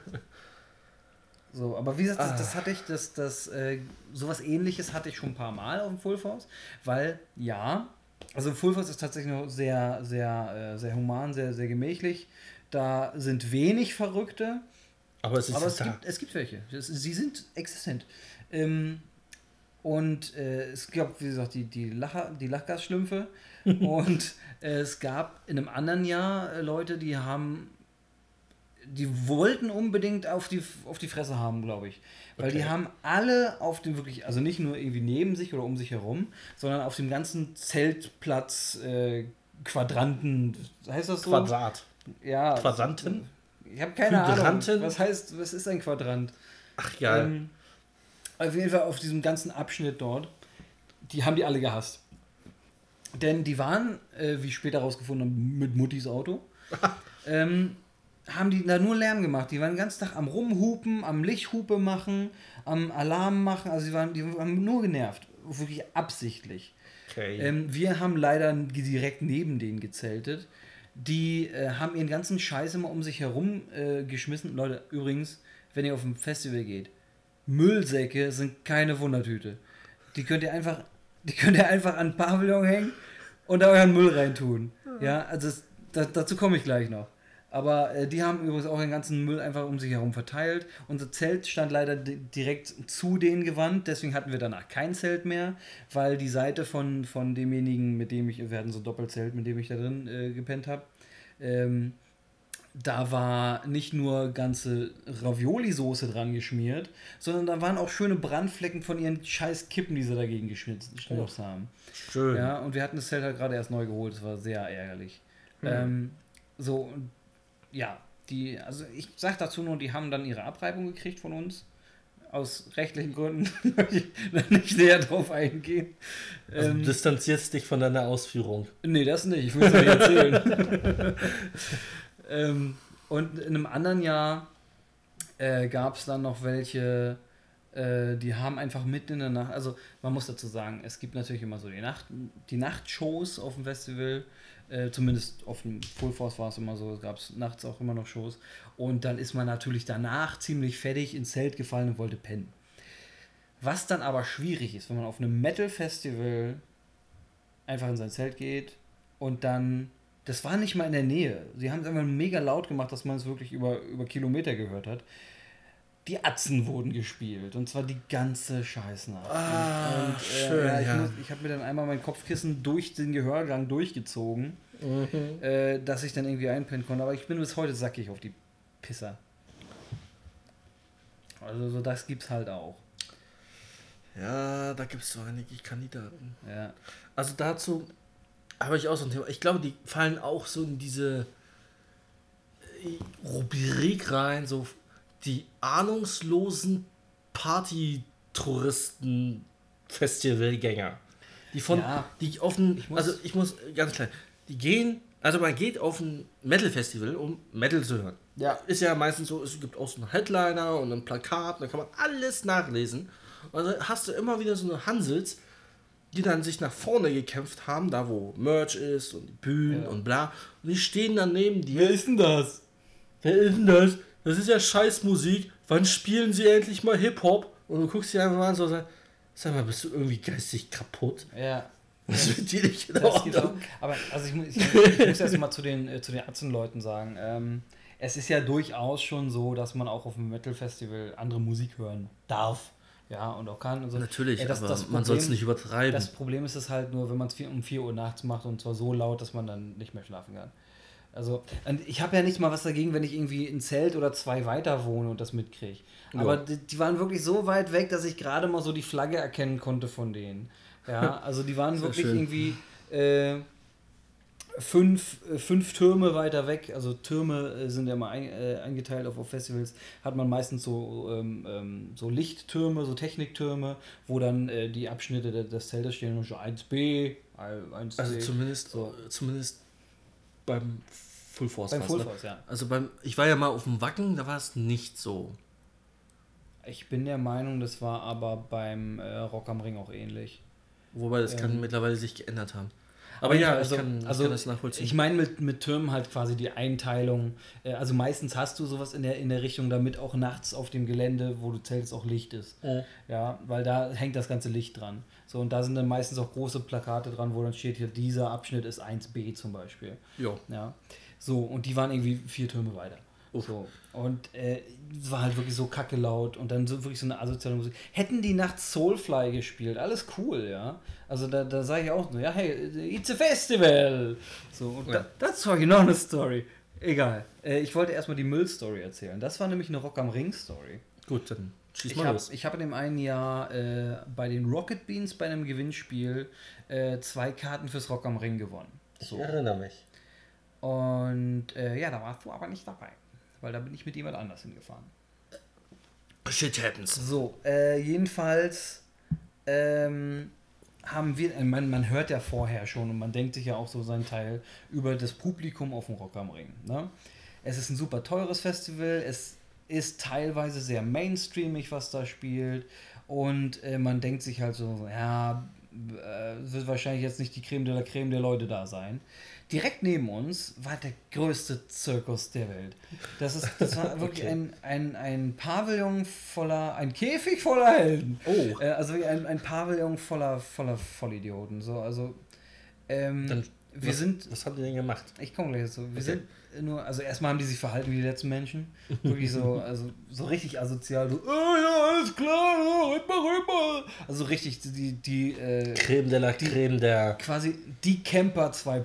So, aber wie gesagt, das, Ah. das hatte ich, das, das, äh, sowas ähnliches hatte ich schon ein paar Mal auf dem Full Force, weil ja, also Full Force ist tatsächlich noch sehr, sehr, äh, sehr human, sehr, sehr gemächlich. Da sind wenig Verrückte, aber es aber es gibt, es gibt welche. Sie sind existent. Ähm, und äh, es gab, wie gesagt, die, die, Lacher, die Lachgasschlümpfe. und äh, es gab in einem anderen Jahr äh, Leute, die haben. Die wollten unbedingt auf die, auf die Fresse haben, glaube ich. Weil die Okay. haben alle auf dem wirklich, also nicht nur irgendwie neben sich oder um sich herum, sondern auf dem ganzen Zeltplatz äh, Quadranten, heißt das so? Quadrat. Ja. Quadranten? Ich habe keine Hydranten? Ahnung. Was heißt, was ist ein Quadrant? Ach ja, Ähm, auf jeden Fall auf diesem ganzen Abschnitt dort, die haben die alle gehasst. Denn die waren, äh, wie ich später rausgefunden habe, mit Muttis Auto, ähm, haben die da nur Lärm gemacht. Die waren den ganzen Tag am Rumhupen, am Lichthupe machen, am Alarm machen. Also die waren, die haben nur genervt. Wirklich absichtlich. okay. Ähm, wir haben leider direkt neben denen gezeltet. Die äh, haben ihren ganzen Scheiß immer um sich herum äh, geschmissen. Leute, übrigens, wenn ihr auf ein Festival geht, Müllsäcke sind keine Wundertüte. Die könnt ihr einfach, die könnt ihr einfach an den Pavillon hängen und da euren Müll reintun. Ja, also es, da, dazu komme ich gleich noch. Aber äh, die haben übrigens auch den ganzen Müll einfach um sich herum verteilt. Unser Zelt stand leider di- direkt zu denen gewandt, deswegen hatten wir danach kein Zelt mehr, weil die Seite von, von demjenigen, mit dem ich, wir hatten so ein Doppelzelt, mit dem ich da drin äh, gepennt habe, ähm, da war nicht nur ganze Ravioli-Soße dran geschmiert, sondern da waren auch schöne Brandflecken von ihren scheiß Kippen, die sie dagegen geschnitzt geschnipst haben. Schön. Ja, und wir hatten das Zelt halt gerade erst neu geholt, das war sehr ärgerlich. Ähm, so, und ja, die, also ich sag dazu nur, die haben dann ihre Abreibung gekriegt von uns. Aus rechtlichen Gründen möchte ich nicht näher drauf eingehen. Also Ähm, du distanzierst dich von deiner Ausführung. Nee, das nicht. Ich will es nicht erzählen. ähm, und in einem anderen Jahr äh, gab es dann noch welche, äh, die haben einfach mitten in der Nacht, also man muss dazu sagen, es gibt natürlich immer so die, Nacht, die Nachtshows auf dem Festival. Äh, zumindest auf dem Full Force war es immer so, es gab nachts auch immer noch Shows. Und dann ist man natürlich danach ziemlich fertig ins Zelt gefallen und wollte pennen. Was dann aber schwierig ist, wenn man auf einem Metal-Festival einfach in sein Zelt geht und dann, das war nicht mal in der Nähe. Sie haben es einfach mega laut gemacht, dass man es wirklich über, über Kilometer gehört hat. Die Atzen wurden gespielt und zwar die ganze Scheißnacht. Ah, und, schön, ja, ich, ja. ich habe mir dann einmal mein Kopfkissen durch den Gehörgang durchgezogen. mhm. äh, dass ich dann irgendwie einpennen konnte. Aber ich bin bis heute sackig auf die Pisser. Also so das gibt's halt auch. Ja, da gibt es so einige Kandidaten. Ja. Also dazu habe ich auch so ein Thema. Ich glaube, die fallen auch so in diese äh, Rubrik rein, so die ahnungslosen Party-Touristen, Festivalgänger. Die von, ja, die offen, ich also ich muss ganz klar, die gehen, also man geht auf ein Metal-Festival, um Metal zu hören. Ja. Ist ja meistens so, es gibt auch so einen Headliner und ein Plakat, da kann man alles nachlesen. Also hast du immer wieder so eine Hansels, die dann sich nach vorne gekämpft haben, da wo Merch ist und die Bühnen ja. und bla. Und die stehen dann neben dir. Wer ist denn das? Wer ist denn das? Das ist ja Scheißmusik. Wann spielen sie endlich mal Hip-Hop? Und du guckst dir einfach mal an so, sag mal, bist du irgendwie geistig kaputt? Ja. Das wird dir nicht in Ordnung. Aber also ich, ich, ich muss erst mal zu den, äh, zu den Atzenleuten sagen, ähm, es ist ja durchaus schon so, dass man auch auf dem Metal-Festival andere Musik hören darf. Ja, und auch kann. Also, Natürlich, ey, das, aber das Problem, man soll es nicht übertreiben. Das Problem ist es halt nur, wenn man es um 4 Uhr nachts macht und zwar so laut, dass man dann nicht mehr schlafen kann. Also, ich habe ja nicht mal was dagegen, wenn ich irgendwie ein Zelt oder zwei weiter wohne und das mitkriege. Ja. Aber die, die, waren wirklich so weit weg, dass ich gerade mal so die Flagge erkennen konnte von denen. Ja, also die waren wirklich schön. irgendwie. Äh, fünf, äh, fünf Türme weiter weg, also Türme äh, sind ja mal ein, äh, eingeteilt auf, auf, Festivals, hat man meistens so, ähm, ähm so Lichttürme, so Techniktürme, wo dann äh, die Abschnitte des Zeltes stehen, schon 1b, 1c. Also zumindest, so. zumindest beim Full Force. Beim Full ne? Force, ja. Also beim, ich war ja mal auf dem Wacken, da war es nicht so. Ich bin der Meinung, das war aber beim äh, Rock am Ring auch ähnlich. Wobei das ähm, kann mittlerweile sich geändert haben. Aber ja, also, ich kann, also, kann das nachvollziehen. Ich meine mit, mit Türmen halt quasi die Einteilung. Äh, also meistens hast du sowas in der, in der Richtung, damit auch nachts auf dem Gelände, wo du zählst, auch Licht ist. Oh. Ja, weil da hängt das ganze Licht dran. So, und da sind dann meistens auch große Plakate dran, wo dann steht hier, dieser Abschnitt ist 1b zum Beispiel. Jo. Ja. So, und die waren irgendwie vier Türme weiter. So. Und äh, es war halt wirklich so kacke laut und dann so wirklich so eine asoziale Musik. Hätten die nachts Soulfly gespielt, alles cool, ja. Also da, da sage ich auch nur, ja, hey, it's a festival. So, und ja. da, habe ich noch eine Story. Egal. Äh, ich wollte erstmal die Müll-Story erzählen. Das war nämlich eine Rock am Ring-Story. Gut, dann schieß mal ich hab, los. Ich habe in dem einen Jahr äh, bei den Rocket Beans bei einem Gewinnspiel äh, zwei Karten fürs Rock am Ring gewonnen. So. Ich erinnere mich. Und äh, ja, da warst du aber nicht dabei weil da bin ich mit jemand anders hingefahren. Shit happens. So, äh, jedenfalls ähm, haben wir, äh, man, man hört ja vorher schon und man denkt sich ja auch so seinen Teil über das Publikum auf dem Rock am Ring. Ne? Es ist ein super teures Festival, es ist teilweise sehr mainstreamig, was da spielt und äh, man denkt sich halt so, ja, äh, wird wahrscheinlich jetzt nicht die Creme de la Creme der Leute da sein direkt neben uns war der größte Zirkus der Welt. Das, ist, das war wirklich okay. ein, ein, ein Pavillon voller, ein Käfig voller Helden. Oh. Äh, also ein, ein Pavillon voller, voller Vollidioten. So, also, ähm, Dann, wir was, sind. Was habt ihr denn gemacht? Ich komme gleich dazu. Wir okay. sind nur, also erstmal haben die sich verhalten wie die letzten Menschen. Wirklich so, also so richtig asozial, so, oh ja, alles klar, oh, mal rüber. Also richtig, die, die äh, Creme de la Creme der. Quasi die Camper 2.0.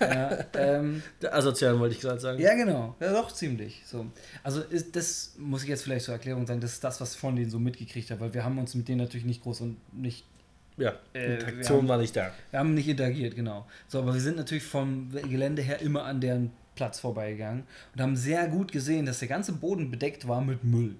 ja, ähm, der Asozialen wollte ich gerade sagen. Ja, genau. Ja, doch, ziemlich. So. Also ist, das muss ich jetzt vielleicht zur Erklärung sagen, das ist das, was ich von denen so mitgekriegt habe, weil wir haben uns mit denen natürlich nicht groß und nicht ja, äh, Interaktion haben, war nicht da. Wir haben nicht interagiert, genau. So, aber wir sind natürlich vom Gelände her immer an deren Platz vorbeigegangen und haben sehr gut gesehen, dass der ganze Boden bedeckt war mit Müll.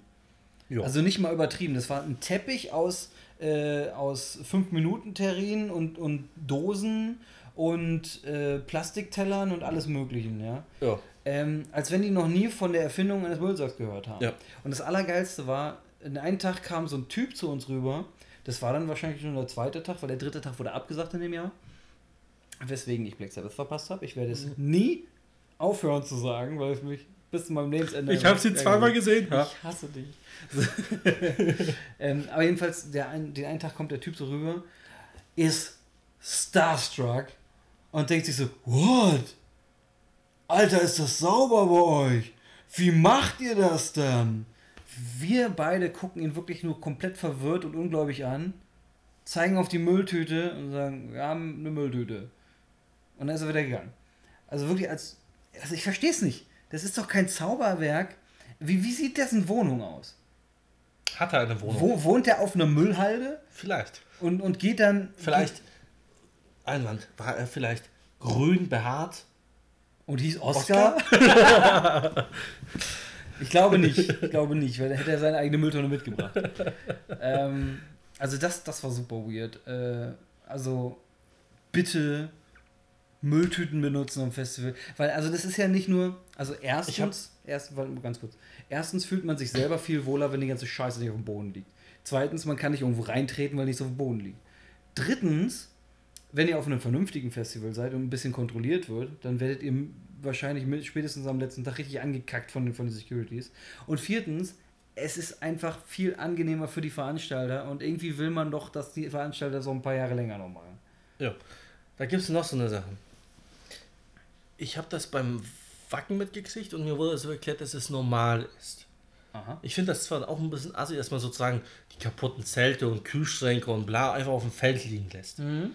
Jo. Also nicht mal übertrieben. Das war ein Teppich aus, äh, aus 5-Minuten-Terrinen und, und Dosen und äh, Plastiktellern und alles Möglichen, ja. ja. Ähm, als wenn die noch nie von der Erfindung eines Müllsacks gehört haben. Ja. Und das Allergeilste war, in einem Tag kam so ein Typ zu uns rüber. Das war dann wahrscheinlich schon der zweite Tag, weil der dritte Tag wurde abgesagt in dem Jahr. Weswegen ich Black Sabbath verpasst habe. Ich werde es mhm. nie aufhören zu sagen, weil es mich bis zu meinem Lebensende. Ich habe sie zweimal gesehen. Ja. Ich hasse dich. ähm, aber jedenfalls, der ein, den einen Tag kommt der Typ so rüber, ist starstruck und denkt sich so: What? Alter, ist das sauber bei euch? Wie macht ihr das dann? Wir beide gucken ihn wirklich nur komplett verwirrt und ungläubig an, zeigen auf die Mülltüte und sagen: Wir haben eine Mülltüte. Und dann ist er wieder gegangen. Also wirklich als. Also ich verstehe es nicht. Das ist doch kein Zauberwerk. Wie, wie sieht dessen Wohnung aus? Hat er eine Wohnung? Wo wohnt er auf einer Müllhalde Vielleicht. und, und geht dann. Vielleicht. Einwand. War er vielleicht grün behaart? Und hieß Oscar? ich glaube nicht. Ich glaube nicht, weil dann hätte er seine eigene Mülltonne mitgebracht. ähm, also das, das war super weird. Äh, also bitte Mülltüten benutzen am Festival. Weil, also das ist ja nicht nur, also erstens, erst, ganz kurz. Erstens fühlt man sich selber viel wohler, wenn die ganze Scheiße nicht auf dem Boden liegt. Zweitens, man kann nicht irgendwo reintreten, weil nichts auf dem Boden liegt. Drittens, wenn ihr auf einem vernünftigen Festival seid und ein bisschen kontrolliert wird, dann werdet ihr wahrscheinlich mit, spätestens am letzten Tag richtig angekackt von den, von den Securities. Und viertens, es ist einfach viel angenehmer für die Veranstalter und irgendwie will man doch, dass die Veranstalter so ein paar Jahre länger noch machen. Ja. Da gibt es noch so eine Sache. Ich habe das beim Wacken mitgekriegt und mir wurde so erklärt, dass es normal ist. Aha. Ich finde das zwar auch ein bisschen assi, dass man sozusagen die kaputten Zelte und Kühlschränke und bla einfach auf dem Feld liegen lässt. Mhm.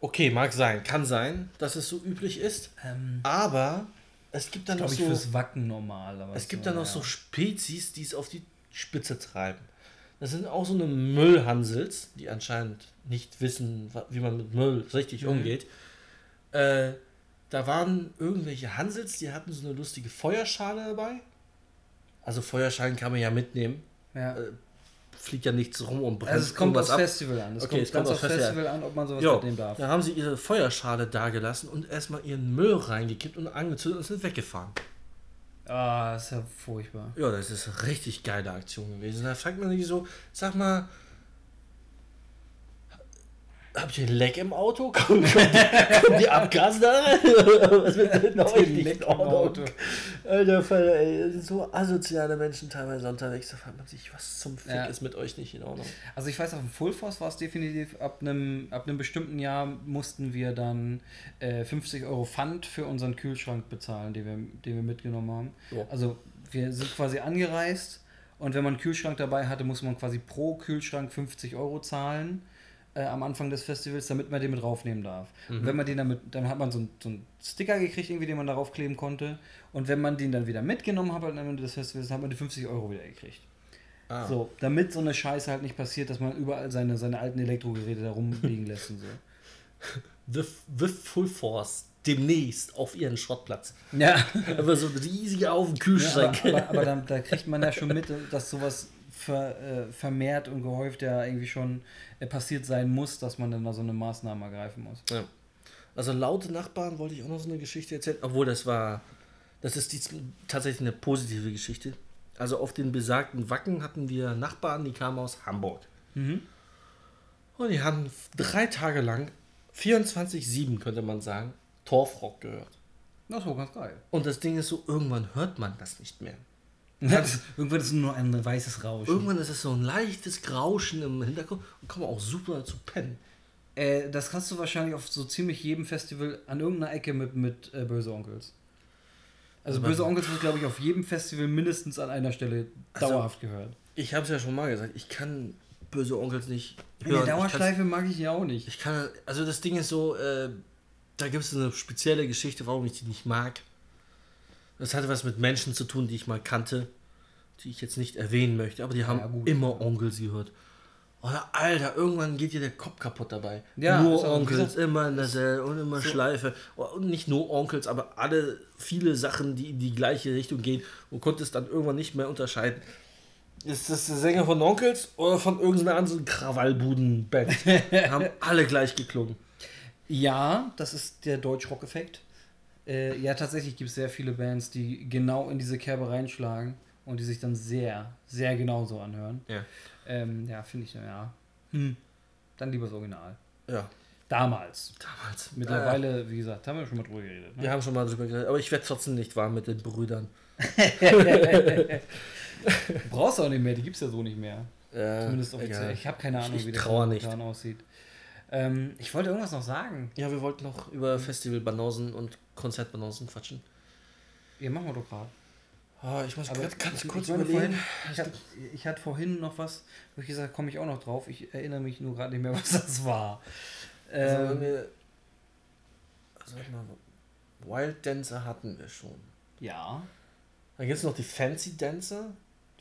Okay, mag sein, kann sein, dass es so üblich ist, Ähm, aber es gibt dann noch so fürs Wacken normal. Aber es gibt so, dann noch ja. so Spezies, die es auf die Spitze treiben. Das sind auch so eine Müllhansels, die anscheinend nicht wissen, wie man mit Müll richtig Mhm. umgeht. Äh, da waren irgendwelche Hansels, die hatten so eine lustige Feuerschale dabei. Also Feuerschalen kann man ja mitnehmen. Ja. Äh, fliegt ja nichts rum und brennt Also es kommt aufs ab. Festival an. Es Okay, kommt es kommt ganz aufs aufs Festival an, ob man sowas Ja, mitnehmen darf. da haben sie ihre Feuerschale dagelassen und erstmal ihren Müll reingekippt und angezündet und sind weggefahren. Ah, das ist ja furchtbar. Ja, das ist eine richtig geile Aktion gewesen. Da fragt man sich so, sag mal, habt ihr ein Leck im Auto? Kommt, kommt, die, kommt die Abgase da? Was wird denn mit euch nicht in Ordnung? Alter Fall, ey, so asoziale Menschen teilweise unterwegs, da fragt man sich, was zum Fick Ja. ist mit euch nicht in Ordnung? Also ich weiß, auf dem Full Force war es definitiv, ab einem, ab einem bestimmten Jahr mussten wir dann äh, 50 Euro Pfand für unseren Kühlschrank bezahlen, den wir, den wir mitgenommen haben. Ja. Also wir sind quasi angereist und wenn man einen Kühlschrank dabei hatte, muss man quasi pro Kühlschrank 50 Euro zahlen äh, am Anfang des Festivals, damit man den mit draufnehmen darf. Und wenn man den damit, dann hat man so, einen- so einen Sticker gekriegt, irgendwie, den man darauf kleben konnte. Und wenn man den dann wieder mitgenommen hat am Ende des Festivals, hat man die 50 Euro wieder gekriegt. Ah. So, damit so eine Scheiße halt nicht passiert, dass man überall seine, seine alten Elektrogeräte da rumliegen lässt und so. The, the Full Force demnächst auf ihren Schrottplatz. Ja, Aber so ein riesiger Haufen ja aber, Kühlschrank. aber, aber dann, da kriegt man ja schon mit, dass sowas ver, äh, vermehrt und gehäuft ja irgendwie schon äh, passiert sein muss, dass man dann da so eine Maßnahme ergreifen muss. Ja. Also laute Nachbarn wollte ich auch noch so eine Geschichte erzählen, obwohl das war, das ist dies, tatsächlich eine positive Geschichte. Also auf den besagten Wacken hatten wir Nachbarn, die kamen aus Hamburg. Mhm. Und die haben drei Tage lang, 24-7 könnte man sagen, Torfrock gehört. Das war ganz geil. Und das Ding ist so, irgendwann hört man das nicht mehr. Irgendwann ist es nur ein weißes Rauschen. Irgendwann ist es so ein leichtes Grauschen im Hintergrund und kann man auch super zu pennen. Äh, das kannst du wahrscheinlich auf so ziemlich jedem Festival an irgendeiner Ecke mit, mit äh, Böse Onkels. Also Aber- Böse Onkels wird, glaube ich, auf jedem Festival mindestens an einer Stelle Also- dauerhaft gehört. Ich habe es ja schon mal gesagt, ich kann böse Onkels nicht In der hören. Ich kann's- Dauerschleife mag ich ja auch nicht. Ich kann, also das Ding ist so, äh, da gibt es eine spezielle Geschichte, warum ich die nicht mag. Das hatte was mit Menschen zu tun, die ich mal kannte, die ich jetzt nicht erwähnen möchte, aber die haben Ja, immer Onkels gehört. Oder Alter, irgendwann geht dir der Kopf kaputt dabei. Ja, nur Onkels, immer in derselbe und immer so- Schleife. Und nicht nur Onkels, aber alle, viele Sachen, die in die gleiche Richtung gehen und konntest dann irgendwann nicht mehr unterscheiden. Ist das der Sänger von Onkels oder von irgendeiner anderen Krawallbuden-Band? haben alle gleich geklungen. Ja, das ist der Deutsch-Rock-Effekt. Äh, ja, tatsächlich gibt es sehr viele Bands, die genau in diese Kerbe reinschlagen und die sich dann sehr, sehr genau so anhören. Ja. Ähm, ja, finde ich, ja. Hm. Dann lieber das Original. Ja, Damals. damals. Mittlerweile, wie gesagt, haben wir schon mal drüber geredet. Äh, Ne? wir haben schon mal drüber geredet, aber ich werde trotzdem nicht warm mit den Brüdern. Brauchst du auch nicht mehr, die gibt es ja so nicht mehr. Ja, Zumindest offiziell. egal. Ich habe keine Ahnung, Ich wie das momentan aussieht. Ähm, ich wollte irgendwas noch sagen. Ja, wir wollten noch über Festivalbanausen und Konzertbanausen quatschen. Ja, machen wir doch gerade. Oh, ich muss grad ganz kurz ich überlegen. Vorhin, ich, hatte, ich hatte vorhin noch was, wo ich gesagt komme ich auch noch drauf. Ich erinnere mich nur gerade nicht mehr, was das war. Also, Ähm, wir sag mal, Wild Dancer hatten wir schon. Ja. Dann gibt es noch die Fancy Dancer.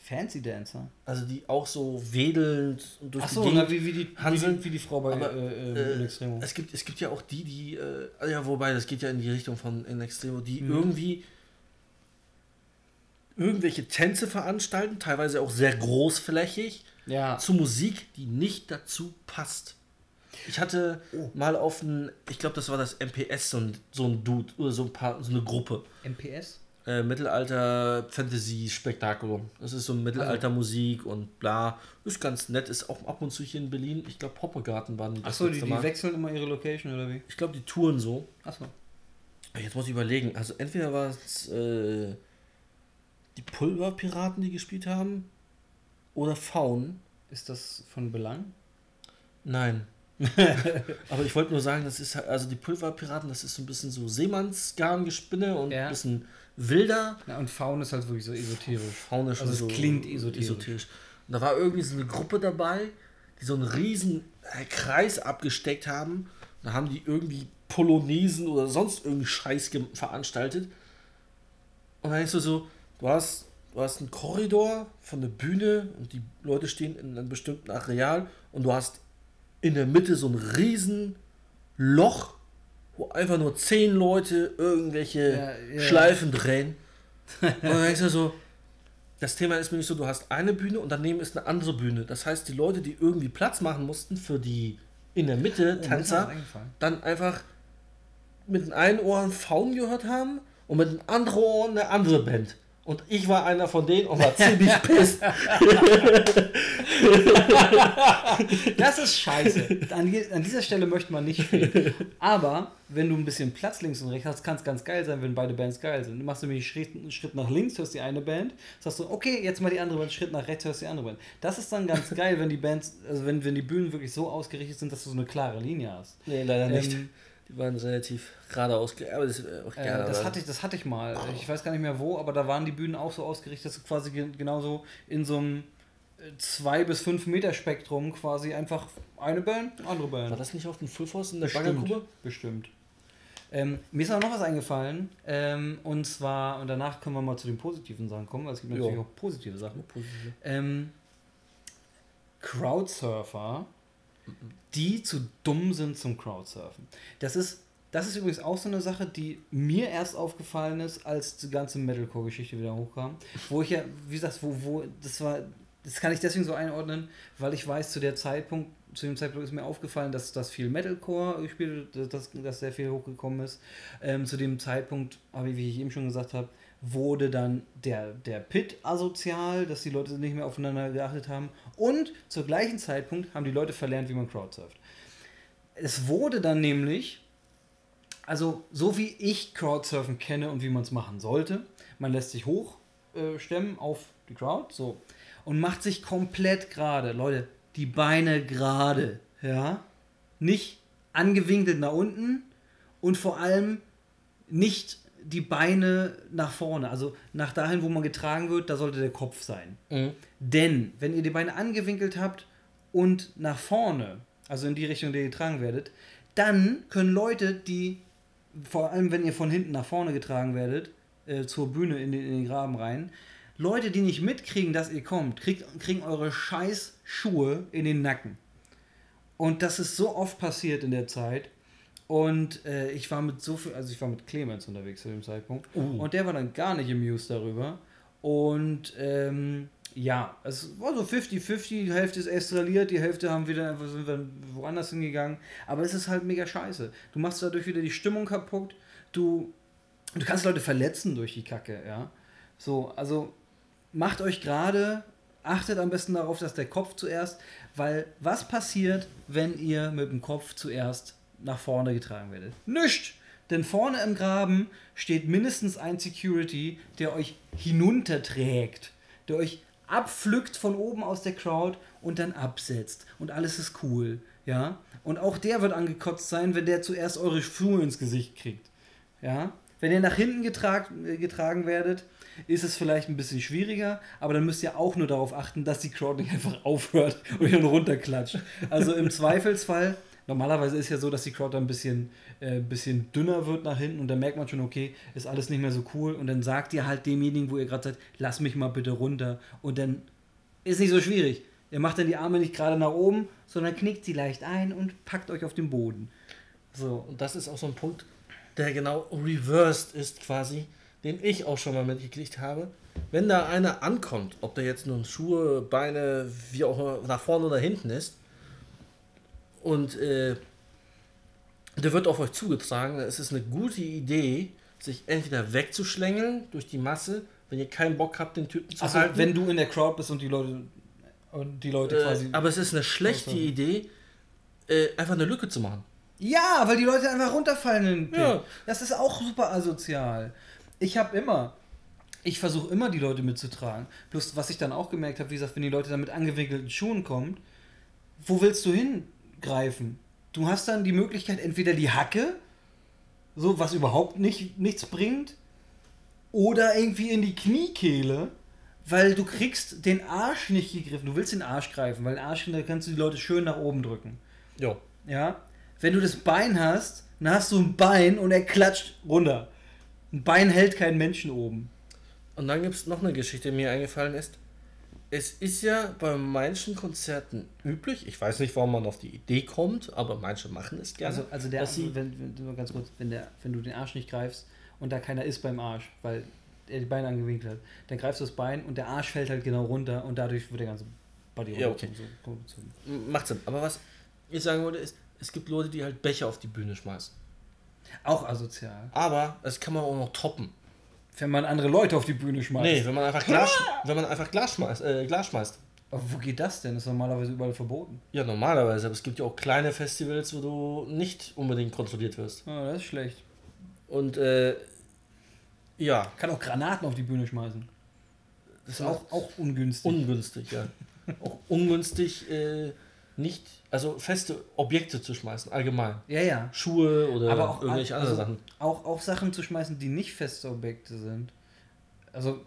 Fancy Dancer. Also die auch so wedelnd und durch Achso, die Gegend na, wie, wie, die, wie, hanseln. die, wie die Frau bei Aber, äh, äh, äh, in Extremo. Es gibt, es gibt ja auch die, die, äh, ah ja, wobei, das geht ja in die Richtung von In Extremo, die Mhm. irgendwie irgendwelche Tänze veranstalten, teilweise auch sehr großflächig, Ja. zu Musik, die nicht dazu passt. Ich hatte Oh. mal auf ein, ich glaube, das war das MPS, so ein, so ein Dude oder so ein paar, so eine Gruppe. MPS? Äh, Mittelalter Fantasy Spektakulum. Das ist so Mittelalter Musik und bla. Ist ganz nett, ist auch ab und zu hier in Berlin. Ich glaube, Poppegarten waren das Achso, die, die wechseln immer ihre Location oder wie? Ich glaube, die touren so. Achso. Jetzt muss ich überlegen. Also entweder war es äh, die Pulverpiraten, die gespielt haben, oder Faun. Ist das von Belang? Nein. Aber ich wollte nur sagen, das ist halt- also die Pulverpiraten, das ist so ein bisschen so Seemannsgarngespinne und Ja. ein bisschen wilder. Ja, und Faun ist halt wirklich so esoterisch. Faun ist schon Also es so klingt esoterisch. Und da war irgendwie so eine Gruppe dabei, die so einen riesen äh, Kreis abgesteckt haben. Da haben die irgendwie Polonesen oder sonst irgendeinen Scheiß veranstaltet. Und dann ist so, so du hast, du hast einen Korridor von der Bühne und die Leute stehen in einem bestimmten Areal und du hast in der Mitte so ein riesen Loch, wo einfach nur zehn Leute irgendwelche Ja, ja. Schleifen drehen. Und dann denkst du so, das Thema ist nämlich so, du hast eine Bühne und daneben ist eine andere Bühne. Das heißt, die Leute, die irgendwie Platz machen mussten für die in der Mitte Oh, Tänzer, dann einfach mit dem einen Ohr einen Faun gehört haben und mit dem anderen Ohr eine andere Band. Und ich war einer von denen und war ziemlich pisst. Das ist scheiße. An, an dieser Stelle möchte man nicht stehen. Aber wenn du ein bisschen Platz links und rechts hast, kann es ganz geil sein, wenn beide Bands geil sind. Du machst nämlich einen Schritt, einen Schritt nach links, hörst die eine Band, sagst du, okay, jetzt mal die andere Band, Schritt nach rechts, hörst die andere Band. Das ist dann ganz geil, wenn die Bands, also wenn, wenn die Bühnen wirklich so ausgerichtet sind, dass du so eine klare Linie hast. Nee, leider nicht. Die waren relativ ist auch Äh, das, hatte ich, das hatte ich mal. Ich weiß gar nicht mehr wo, aber da waren die Bühnen auch so ausgerichtet, dass du quasi gen- genauso in so einem 2 bis 5 Meter Spektrum quasi einfach eine Band, andere Band. War das nicht auf dem Full Force in der. Baggergruppe? Bestimmt. Ähm, mir ist auch noch was eingefallen. Ähm, und zwar, und danach können wir mal zu den positiven Sachen kommen, weil es gibt natürlich auch positive Sachen. Ähm, Crowdsurfer, die zu dumm sind zum Crowdsurfen. Das ist, das ist übrigens auch so eine Sache, die mir erst aufgefallen ist, als die ganze Metalcore-Geschichte wieder hochkam. Wo ich ja, wie gesagt, wo, wo, das war, das kann ich deswegen so einordnen, weil ich weiß, zu der Zeitpunkt, zu dem Zeitpunkt ist mir aufgefallen, dass das viel Metalcore gespielt dass, dass sehr viel hochgekommen ist. Ähm, zu dem Zeitpunkt, habe ich, wie ich eben schon gesagt habe, wurde dann der, der Pit asozial, dass die Leute nicht mehr aufeinander geachtet haben. Und zur gleichen Zeitpunkt haben die Leute verlernt, wie man Crowdsurft. Es wurde dann nämlich, also so wie ich Crowdsurfen kenne und wie man es machen sollte, man lässt sich hochstemmen äh, auf die Crowd, so, und macht sich komplett gerade. Leute, die Beine gerade, ja, nicht angewinkelt nach unten und vor allem nicht die Beine nach vorne, also nach dahin, wo man getragen wird, da sollte der Kopf sein. Mhm. Denn wenn ihr die Beine angewinkelt habt und nach vorne, also in die Richtung, in die ihr getragen werdet, dann können Leute, die, vor allem wenn ihr von hinten nach vorne getragen werdet, äh, zur Bühne in den, in den Graben rein, Leute, die nicht mitkriegen, dass ihr kommt, kriegt, kriegen eure scheiß Schuhe in den Nacken. Und das ist so oft passiert in der Zeit. Und äh, ich war mit so viel, also ich war mit Clemens unterwegs zu dem Zeitpunkt. Uh. Und der war dann gar nicht amused darüber. Und ähm, ja, es war so 50-50, die Hälfte ist estraliert, die Hälfte haben wieder einfach sind wir woanders hingegangen. Aber es ist halt mega scheiße. Du machst dadurch wieder die Stimmung kaputt. Du, du kannst Leute verletzen durch die Kacke, ja. So, also macht euch gerade, achtet am besten darauf, dass der Kopf zuerst, weil was passiert, wenn ihr mit dem Kopf zuerst nach vorne getragen werdet? Nichts! Denn vorne im Graben steht mindestens ein Security, der euch hinunterträgt, der euch abpflückt von oben aus der Crowd und dann absetzt. Und alles ist cool, ja? Und auch der wird angekotzt sein, wenn der zuerst eure Schuhe ins Gesicht kriegt. Ja? Wenn ihr nach hinten getragen, äh, getragen werdet, ist es vielleicht ein bisschen schwieriger, aber dann müsst ihr auch nur darauf achten, dass die Crowd nicht einfach aufhört und dann runterklatscht. Also im Zweifelsfall normalerweise ist ja so, dass die Crowd dann ein bisschen, äh, bisschen dünner wird nach hinten und dann merkt man schon, okay, ist alles nicht mehr so cool und dann sagt ihr halt demjenigen, wo ihr gerade seid, lass mich mal bitte runter und dann ist nicht so schwierig. Ihr macht dann die Arme nicht gerade nach oben, sondern knickt sie leicht ein und packt euch auf den Boden. So, und das ist auch so ein Punkt, der genau reversed ist quasi, den ich auch schon mal mitgekriegt habe. Wenn da einer ankommt, ob der jetzt nun Schuhe, Beine, wie auch immer, nach vorne oder hinten ist, und äh, der wird auf euch zugetragen, dann ist es eine gute Idee, sich entweder wegzuschlängeln durch die Masse, wenn ihr keinen Bock habt, den Typen zu Also, halten. wenn du in der Crowd bist und die Leute, und die Leute quasi. äh, aber es ist eine schlechte Also. Idee, äh, einfach eine Lücke zu machen. Ja, weil die Leute einfach runterfallen in den. Ja. Das ist auch super asozial. Ich habe immer, ich versuche immer die Leute mitzutragen. Bloß was ich dann auch gemerkt habe, wie gesagt, wenn die Leute dann mit angewinkelten Schuhen kommen, wo willst du hingreifen? Du hast dann die Möglichkeit, entweder die Hacke, so was überhaupt nicht, nichts bringt, oder irgendwie in die Kniekehle, weil du kriegst den Arsch nicht gegriffen. Du willst den Arsch greifen, weil den Arsch, da kannst du die Leute schön nach oben drücken. Ja. Ja. Wenn du das Bein hast, dann hast du ein Bein und er klatscht runter. Ein Bein hält keinen Menschen oben. Und dann gibt es noch eine Geschichte, die mir eingefallen ist. Es ist ja bei manchen Konzerten üblich, ich weiß nicht, warum man auf die Idee kommt, aber manche machen es gerne. Also, also der, dass sie, wenn, wenn, ganz kurz, wenn, der, wenn du den Arsch nicht greifst und da keiner ist beim Arsch, weil er die Beine angewinkelt hat, dann greifst du das Bein und der Arsch fällt halt genau runter und dadurch wird der ganze Body Ja, okay. so, macht Sinn. Aber was ich sagen wollte, ist, es gibt Leute, die halt Becher auf die Bühne schmeißen. Auch asozial. Aber das kann man auch noch toppen. Wenn man andere Leute auf die Bühne schmeißt. Nee, wenn man einfach Glas, wenn man einfach Glas schmeißt, äh, Glas schmeißt. Aber wo geht das denn? Das ist normalerweise überall verboten. Ja, normalerweise, aber es gibt ja auch kleine Festivals, wo du nicht unbedingt kontrolliert wirst. Ah, das ist schlecht. Und äh, ja, Kann auch Granaten auf die Bühne schmeißen. das ist auch, auch ungünstig. ungünstig, ja. auch ungünstig, äh, nicht, also feste Objekte zu schmeißen, allgemein. ja, ja. Schuhe oder aber auch irgendwelche also, anderen Sachen. Auch, auch Sachen zu schmeißen, die nicht feste Objekte sind. Also,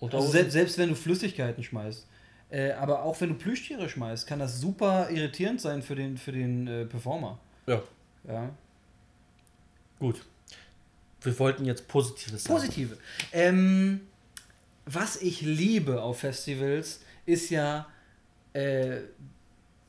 also selbst, selbst wenn du Flüssigkeiten schmeißt. Äh, aber auch wenn du Plüschtiere schmeißt, kann das super irritierend sein für den, für den äh, Performer. ja, Ja. gut. Wir wollten jetzt Positives sagen. Positive. Ähm, was ich liebe auf Festivals, ist ja, äh,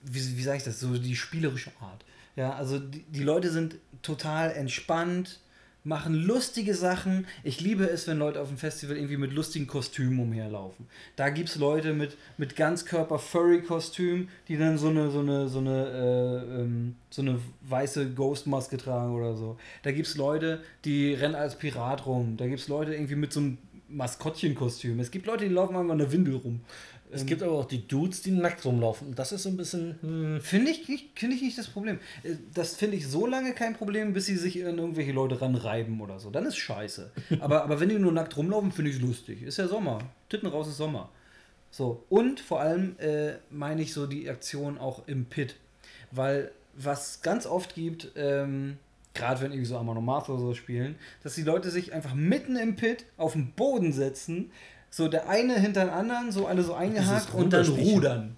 wie, wie sage ich das, so die spielerische Art. Ja, also die, die Leute sind total entspannt, machen lustige Sachen. Ich liebe es, wenn Leute auf dem Festival irgendwie mit lustigen Kostümen umherlaufen. Da gibt es Leute mit, mit Ganzkörper-Furry-Kostüm, die dann so eine, so eine, so eine, äh, ähm, so eine weiße Ghost-Maske tragen oder so. Da gibt es Leute, die rennen als Pirat rum. Da gibt es Leute irgendwie mit so einem Maskottchenkostüm. Es gibt Leute, die laufen einfach in der Windel rum. Es Ähm, gibt aber auch die Dudes, die nackt rumlaufen. Und das ist so ein bisschen. Hm, Finde ich, nicht- finde ich nicht das Problem. Äh, Das finde ich so lange kein Problem, bis sie sich an irgendwelche Leute ranreiben oder so. Dann ist scheiße. aber, aber wenn die nur nackt rumlaufen, finde ich es lustig. Ist ja Sommer. Titten raus ist Sommer. So. Und vor allem äh, meine ich so die Aktion auch im Pit. Weil was ganz oft gibt, ähm, gerade wenn irgendwie so Amon Amarth oder so spielen, dass die Leute sich einfach mitten im Pit auf den Boden setzen, so der eine hinter den anderen, so alle so eingehakt und dann rudern.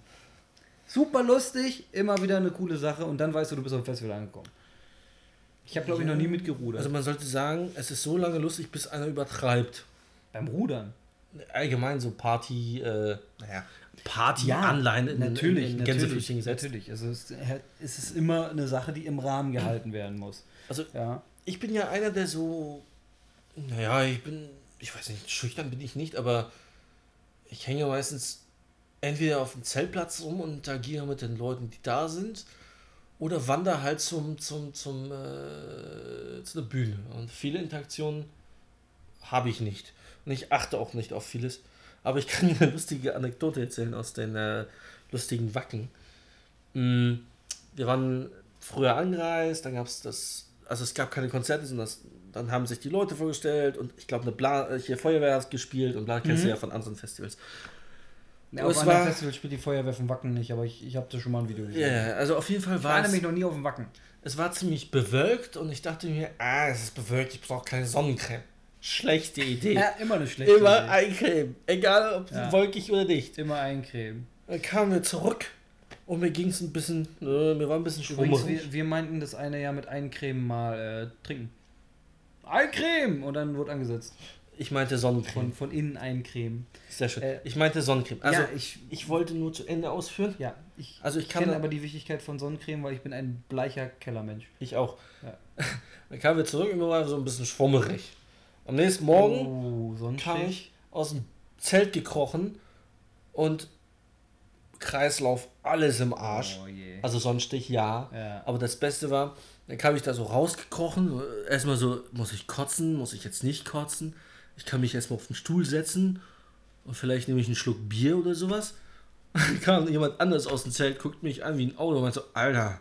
Super lustig, immer wieder eine coole Sache und dann weißt du, du bist auf dem Festival angekommen. Ich habe, glaube ich, noch nie mitgerudert. Also man sollte sagen, es ist so lange lustig, bis einer übertreibt. beim Rudern. Allgemein so Party, äh, naja, Party-Anleihen in, natürlich, in, in natürlich, Gänsefüßchen gesetzt. natürlich. Also es, es ist immer eine Sache, die im Rahmen gehalten werden muss. Also Ja. ich bin ja einer, der so, naja, ich bin, ich weiß nicht, schüchtern bin ich nicht, aber ich hänge meistens entweder auf dem Zeltplatz rum und interagiere mit den Leuten, die da sind, oder wandere halt zum, zum, zum, äh, zu der Bühne. Und viele Interaktionen habe ich nicht. Und ich achte auch nicht auf vieles. Aber ich kann dir eine lustige Anekdote erzählen aus den äh, lustigen Wacken. Mm, Wir waren früher angereist, dann gab es das, also es gab keine Konzerte, sondern das, dann haben sich die Leute vorgestellt und ich glaube, eine Bla, äh, hier Feuerwehr hat gespielt und bla, kennst du Mhm. ja von anderen Festivals. Ja, auf einem war- Festival spielt die Feuerwehr vom Wacken nicht, aber ich, ich habe da schon mal ein Video Ja, gesehen. yeah, also auf jeden Fall Ich war war es, nämlich noch nie auf dem Wacken. es war ziemlich bewölkt und ich dachte mir, ah, es ist bewölkt, ich brauche keine Sonnencreme. Schlechte Idee. Ja, immer eine schlechte Immer Idee. eincremen, egal ob Ja. wolkig oder nicht. Immer eincremen. Dann kamen wir zurück Und mir ging es ein bisschen, äh, mir war ein bisschen schwummerig. wir, wir meinten das eine ja mit Eincremen mal äh, trinken. Eincremen! Und dann wurde angesetzt. Ich meinte Sonnencreme. Von, von innen eincremen. Sehr schön. Äh, ich meinte Sonnencreme. Also, ja, ich, ich wollte nur zu Ende ausführen. ja, ich, Also ich kann kenne aber die Wichtigkeit von Sonnencreme, weil ich bin ein bleicher Kellermensch. Ich auch. Ja. Dann kamen wir zurück und wir waren so ein bisschen schwummerig. Am nächsten Morgen oh, kam ich aus dem Zelt gekrochen und Kreislauf alles im Arsch. Oh je. Also Sonnenstich ja. Ja. Aber das Beste war, dann kam ich da so rausgekrochen. Erstmal so, muss ich kotzen, muss ich jetzt nicht kotzen? Ich kann mich erstmal auf den Stuhl setzen und vielleicht nehme ich einen Schluck Bier oder sowas. Dann kam jemand anderes aus dem Zelt, guckt mich an wie ein Auto und meint so, Alter,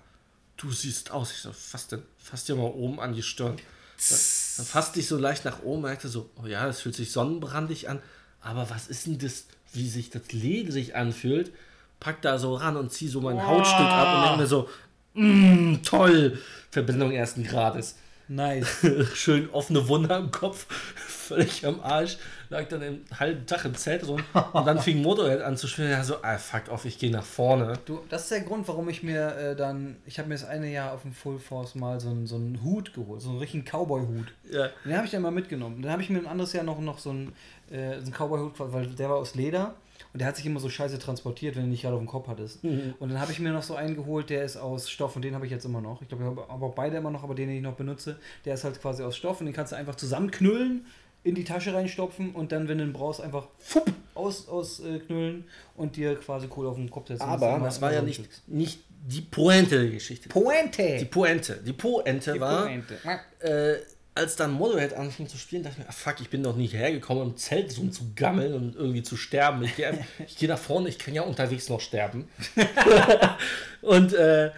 du siehst aus. Ich so, fass, denn, fass dir mal oben an die Stirn. Dann, dann fasste ich so leicht nach oben, merkte so, oh ja, das fühlt sich sonnenbrandig an. Aber was ist denn das, wie sich das Leder sich anfühlt? Pack da so ran und zieh so mein Hautstück ab und denke mir so, mm, toll, Verblendung ersten Grades. Nice. Schön offene Wunde am Kopf, völlig am Arsch. Lag dann einen halben Tag im Zelt rum und dann fing Motorhead an zu spielen. Ja, so, ah, fuck off, ich gehe nach vorne. Du, das ist der Grund, warum ich mir äh, dann, ich habe mir das eine Jahr auf dem Full Force mal so einen, so einen Hut geholt, so einen richtigen Cowboy-Hut. Ja, Den habe ich dann mal mitgenommen. Dann habe ich mir ein anderes Jahr noch, noch so einen, äh, so einen Cowboy-Hut, weil der war aus Leder und der hat sich immer so scheiße transportiert, wenn du nicht gerade auf dem Kopf hattest. Mhm. Und dann habe ich mir noch so einen geholt, der ist aus Stoff und den habe ich jetzt immer noch. Ich glaube, ich habe aber auch beide immer noch, aber den, den ich noch benutze, der ist halt quasi aus Stoff und den kannst du einfach zusammenknüllen, in die Tasche reinstopfen und dann, wenn du ihn brauchst, einfach fupp, aus, aus äh, knüllen und dir quasi cool auf den Kopf setzen. aber das war ja nicht, nicht die Pointe der Geschichte. Pointe! Die Pointe. Die Pointe Die war, Pointe. äh, als dann Motorhead anfing zu spielen, dachte ich mir, ah, fuck, ich bin doch nicht hergekommen, um im Zelt so zu gammeln und irgendwie zu sterben. Ich gehe geh nach vorne, ich kann ja unterwegs noch sterben. und äh,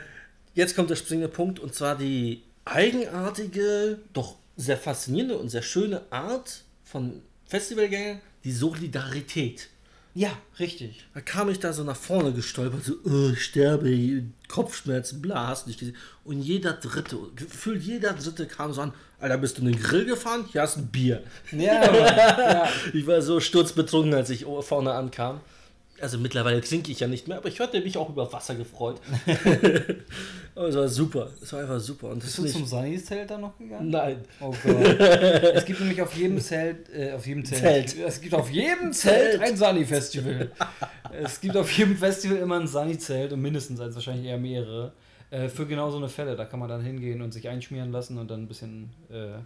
jetzt kommt der springende Punkt, und zwar die eigenartige, doch sehr faszinierende und sehr schöne Art von Festivalgängern, die Solidarität. Ja, richtig. Da kam ich da so nach vorne gestolpert, so, oh, ich sterbe, Kopfschmerzen, bla, hast nicht gesehen. Und jeder Dritte, gefühlt jeder Dritte kam so an, Alter, bist du in den Grill gefahren? Hier hast du ein Bier. Ja, Mann. ja. Ich war so sturzbetrunken, als ich vorne ankam. Also mittlerweile trinke ich ja nicht mehr, aber ich hatte mich auch über Wasser gefreut. aber es war super, es war einfach super. Und Bist du zum Sunny-Zelt dann noch gegangen? Nein, Oh Gott. es gibt nämlich auf jedem Zelt, äh, auf jedem Zelt. Zelt. Es gibt auf jedem Zelt Zelt. ein Sunny-Festival. es gibt auf jedem Festival immer ein Sunny-Zelt und mindestens eins, wahrscheinlich eher mehrere. Äh, für genau so eine Fälle. Da kann man dann hingehen und sich einschmieren lassen und dann ein bisschen äh,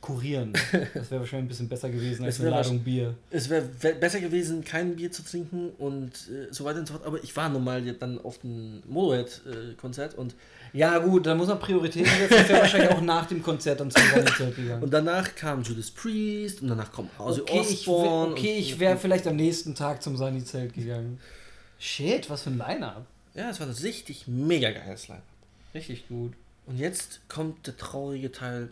kurieren. Das wäre wahrscheinlich ein bisschen besser gewesen als eine Ladung Bier. es wäre besser gewesen, kein Bier zu trinken und äh, so weiter und so fort. Aber ich war nun mal dann auf dem Motorhead-Konzert und Ja, gut, da muss man Prioritäten setzen. Ich wäre wahrscheinlich auch nach dem Konzert dann zum Sunny-Zelt gegangen. Und danach kam Judas Priest und danach kommt Ozzy Okay, ich, Osbourne. okay, und, ich wäre vielleicht am nächsten Tag zum Sunny-Zelt gegangen. Shit, was für ein Line-Up. Ja, es war ein richtig mega geiles Line. Richtig gut. Und jetzt kommt der traurige Teil.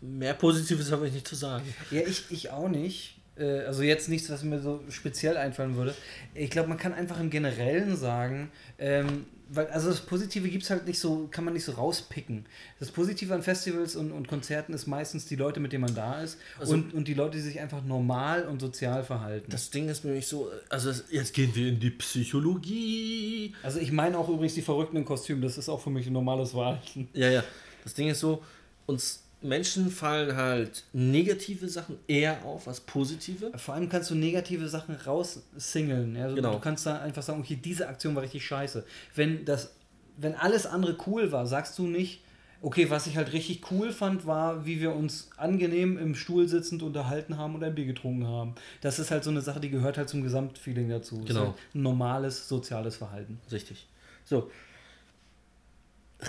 Mehr Positives habe ich nicht zu sagen. Ja, ich, ich auch nicht. Äh, Also jetzt nichts, was mir so speziell einfallen würde. Ich glaube, man kann einfach im Generellen sagen, ähm, weil also das Positive gibt es halt nicht so, kann man nicht so rauspicken. Das Positive an Festivals und, und Konzerten ist meistens die Leute, mit denen man da ist Also- und, und die Leute, die sich einfach normal und sozial verhalten. Das Ding ist nämlich so, also es- jetzt gehen wir in die Psychologie. also ich meine auch übrigens die Verrückten im Kostüm, das ist auch für mich ein normales Verhalten. Ja, ja. Das Ding ist so, uns Menschen fallen halt negative Sachen eher auf als positive. Vor allem kannst du negative Sachen raussingeln. Also Genau. Du kannst da einfach sagen, okay, diese Aktion war richtig scheiße. Wenn, das, wenn alles andere cool war, sagst du nicht, okay, was ich halt richtig cool fand, war, wie wir uns angenehm im Stuhl sitzend unterhalten haben und ein Bier getrunken haben. Das ist halt so eine Sache, die gehört halt zum Gesamtfeeling dazu. Genau. halt ein normales soziales Verhalten. Richtig. So.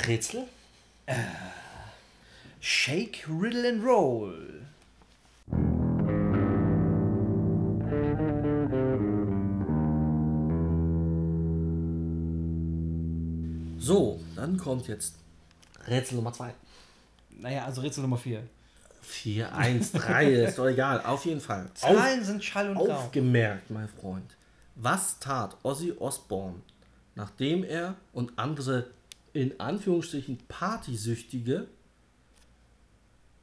Rätsel? Shake, Riddle and Roll. So, dann kommt jetzt Rätsel Nummer 2. Naja, also Rätsel Nummer 4. 4, 1, 3, ist doch egal. Auf jeden Fall. Auf, Zahlen sind Schall und Rauch. aufgemerkt, mein Freund. Was tat Ozzy Osbourne, nachdem er und andere in Anführungsstrichen Partysüchtige,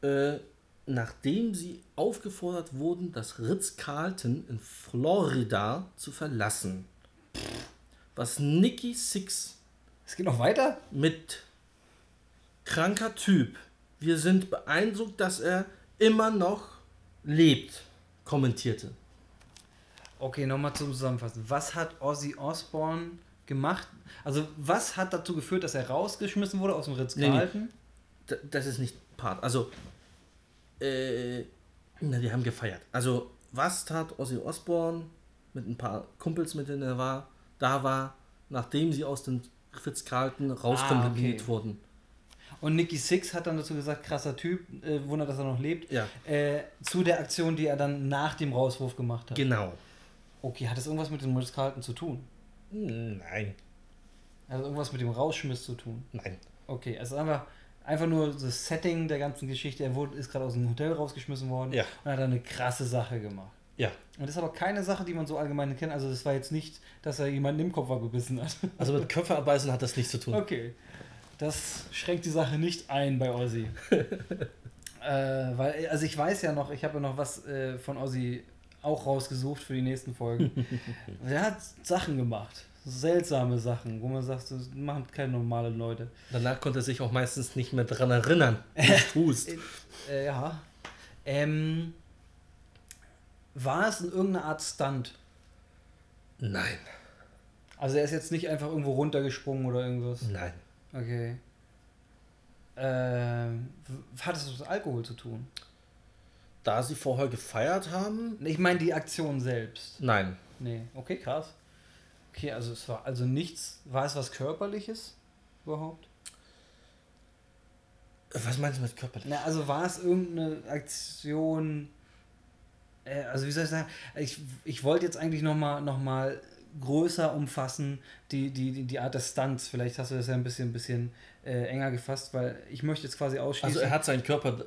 äh, nachdem sie aufgefordert wurden, das Ritz-Carlton in Florida zu verlassen? was Nicky Six Es geht noch weiter? mit kranker Typ. Wir sind beeindruckt, dass er immer noch lebt, kommentierte. Okay, nochmal zum Zusammenfassen. Was hat Ozzy Osbourne gemacht? Also, was hat dazu geführt, dass er rausgeschmissen wurde aus dem Nee, Ritz-Carlton? D- Das ist nicht Part. Also, äh, na, die haben gefeiert. Also, was tat Ozzy Osbourne mit ein paar Kumpels, mit denen er war, da war, nachdem sie aus dem Fritz-Carlton rauskomplimentiert Ah, okay. wurden? Und Nicky Six hat dann dazu gesagt, krasser Typ, äh, Wunder, dass er noch lebt. Ja, Äh, zu der Aktion, die er dann nach dem Rauswurf gemacht hat. genau. Okay, hat das irgendwas mit dem Ritz-Carlton zu tun? Nein, Also irgendwas mit dem Rausschmiss zu tun? nein. Okay, es ist einfach, einfach nur das Setting der ganzen Geschichte. Er wurde, ist gerade aus dem Hotel rausgeschmissen worden Ja. und hat eine krasse Sache gemacht. Ja, Und das ist aber keine Sache, die man so allgemein kennt. Also das war jetzt nicht, dass er jemanden im Kopf gebissen hat. also mit Köpfe abbeißen hat das nichts zu tun. Okay. Das schränkt die Sache nicht ein bei Ozzy. äh, weil, also ich weiß ja noch, ich habe ja noch was äh, von Ozzy auch rausgesucht für die nächsten Folgen. er hat Sachen gemacht. Seltsame Sachen, wo man sagt, das machen keine normalen Leute. Danach konnte er sich auch meistens nicht mehr dran erinnern. Hust. Äh, ja. Ähm, war es in irgendeiner Art Stunt? Nein, Also er ist jetzt nicht einfach irgendwo runtergesprungen oder irgendwas. nein. Okay. Ähm, hat es was mit Alkohol zu tun? Da sie vorher gefeiert haben? Ich meine die Aktion selbst. Nein. Nee, okay, krass. Okay, also es war also nichts, war es was körperliches überhaupt? Was meinst du mit körperlich? Na, also war es irgendeine Aktion, äh, also wie soll ich sagen, ich, ich wollte jetzt eigentlich nochmal noch mal größer umfassen, die, die, die, Art des Stunts. Vielleicht hast du das ja ein bisschen, ein bisschen äh, enger gefasst, weil ich möchte jetzt quasi ausschließen. Also er hat seinen Körper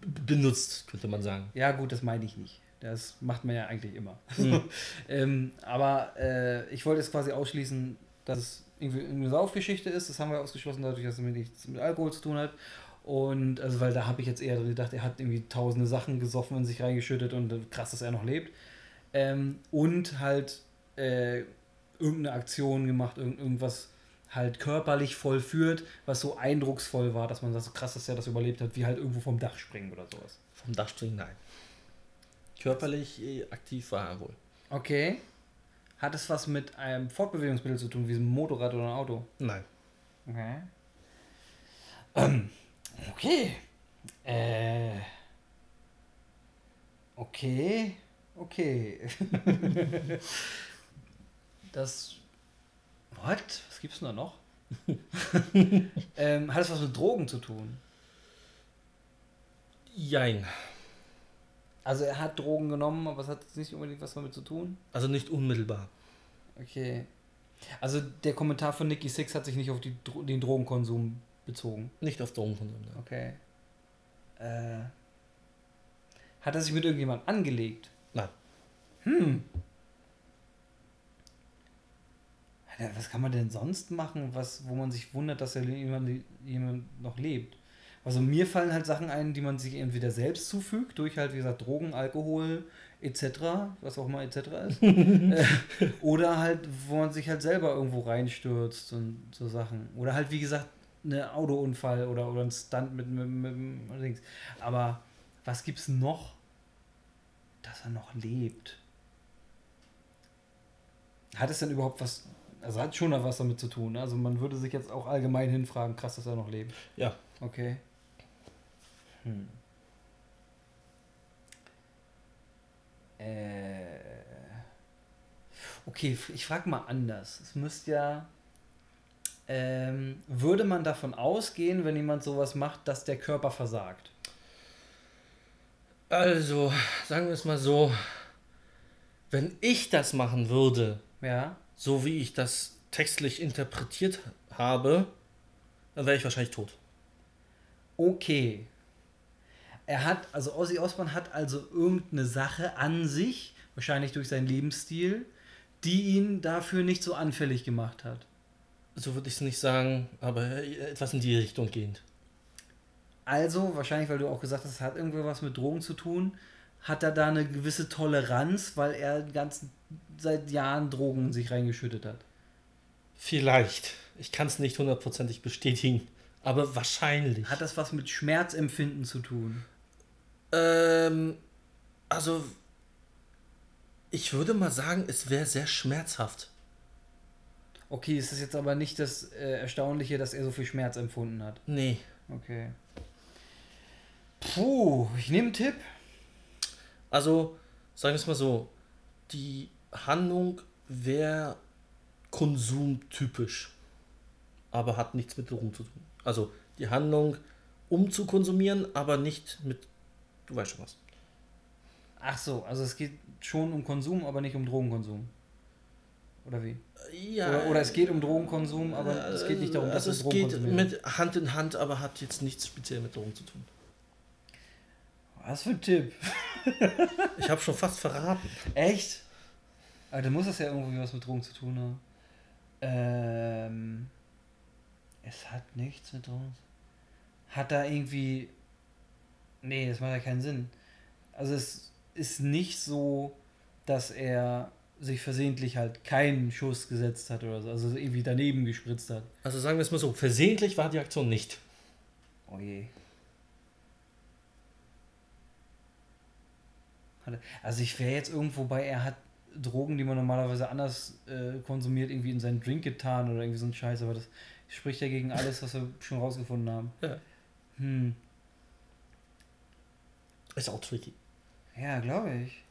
benutzt, könnte man sagen. Ja, gut, das meine ich nicht. Das macht man ja eigentlich immer. Mhm. ähm, aber äh, ich wollte jetzt quasi ausschließen, dass es irgendwie eine Saufgeschichte ist. Das haben wir ausgeschlossen, dadurch, dass es mit nichts mit Alkohol zu tun hat. Und also, weil da habe ich jetzt eher gedacht, er hat irgendwie tausende Sachen gesoffen und sich reingeschüttet und krass, dass er noch lebt. Ähm, und halt äh, irgendeine Aktion gemacht, irgend, irgendwas halt körperlich vollführt, was so eindrucksvoll war, dass man sagt, so krass, dass er das überlebt hat, wie halt irgendwo vom Dach springen oder sowas. Vom Dach springen, nein. Körperlich eh, aktiv war er wohl. Okay. Hat es was mit einem Fortbewegungsmittel zu tun, wie ein Motorrad oder ein Auto? Nein. Okay. Ähm, okay. Äh. Okay. Okay. das. What? Was gibt's denn da noch? ähm, hat es was mit Drogen zu tun? Jein. Also er hat Drogen genommen, aber es hat jetzt nicht unbedingt was damit zu tun? Also nicht unmittelbar. Okay. Also der Kommentar von Nicky Six hat sich nicht auf die, den Drogenkonsum bezogen. Nicht auf Drogenkonsum. nein. Okay. Äh, hat er sich mit irgendjemand angelegt? Nein. Hm. Was kann man denn sonst machen, was, wo man sich wundert, dass er jemand, jemand noch lebt? Also mir fallen halt Sachen ein, die man sich entweder selbst zufügt, durch halt, wie gesagt, Drogen, Alkohol, etc., was auch immer etc. ist. Äh, Oder halt, wo man sich halt selber irgendwo reinstürzt und so Sachen. Oder halt, wie gesagt, eine Autounfall oder, oder ein Stunt mit, mit, mit, mit Dings. Aber was gibt's noch, dass er noch lebt? Hat es denn überhaupt was, also hat schon was damit zu tun? ne? Also man würde sich jetzt auch allgemein hinfragen, krass, dass er noch lebt. Ja. Okay. Hm. Äh. Okay, ich frage mal anders. Es müsste ja. Ähm, würde man davon ausgehen, wenn jemand sowas macht, dass der Körper versagt? Also, sagen wir es mal so. Wenn ich das machen würde, Ja. so wie ich das textlich interpretiert habe, dann wäre ich wahrscheinlich tot. Okay. Er hat, also Ozzy Osbourne hat also irgendeine Sache an sich, wahrscheinlich durch seinen Lebensstil, die ihn dafür nicht so anfällig gemacht hat. So würde ich es nicht sagen, aber etwas in die Richtung gehend. Also, wahrscheinlich, weil du auch gesagt hast, es hat irgendwie was mit Drogen zu tun, hat er da eine gewisse Toleranz, weil er ganzen, seit Jahren Drogen in sich reingeschüttet hat. Vielleicht. Ich kann es nicht hundertprozentig bestätigen, aber wahrscheinlich. Hat das was mit Schmerzempfinden zu tun? Ähm, also, ich würde mal sagen, es wäre sehr schmerzhaft. Okay, es ist jetzt aber nicht das äh, Erstaunliche, dass er so viel Schmerz empfunden hat. Nee. Okay. Puh, ich nehme einen Tipp. Also, sagen wir es mal so, die Handlung wäre konsumtypisch, aber hat nichts mit Drogen zu tun. Also die Handlung, um zu konsumieren, aber nicht mit, du weißt schon was. Ach so, also es geht schon um Konsum, aber nicht um Drogenkonsum. Oder wie? Ja. Oder, oder es geht um Drogenkonsum, aber es geht nicht darum, dass also es Drogen geht mit Hand in Hand, aber hat jetzt nichts speziell mit Drogen zu tun. Was für ein Tipp? Ich habe schon fast verraten. Echt? Aber dann muss das ja irgendwie was mit Drogen zu tun haben. Ähm, es hat nichts mit Drogen. Hat da irgendwie. Nee, das macht ja keinen Sinn. Also es ist nicht so, dass er sich versehentlich halt keinen Schuss gesetzt hat oder so. Also irgendwie daneben gespritzt hat. Also sagen wir es mal so, versehentlich war die Aktion nicht. Oh je. Also ich wäre jetzt irgendwo bei, er hat Drogen, die man normalerweise anders äh, konsumiert, irgendwie in seinen Drink getan oder irgendwie so ein Scheiß, aber das spricht ja gegen alles, was wir schon rausgefunden haben. Ja. Hm. Ist auch tricky. Ja, glaube ich.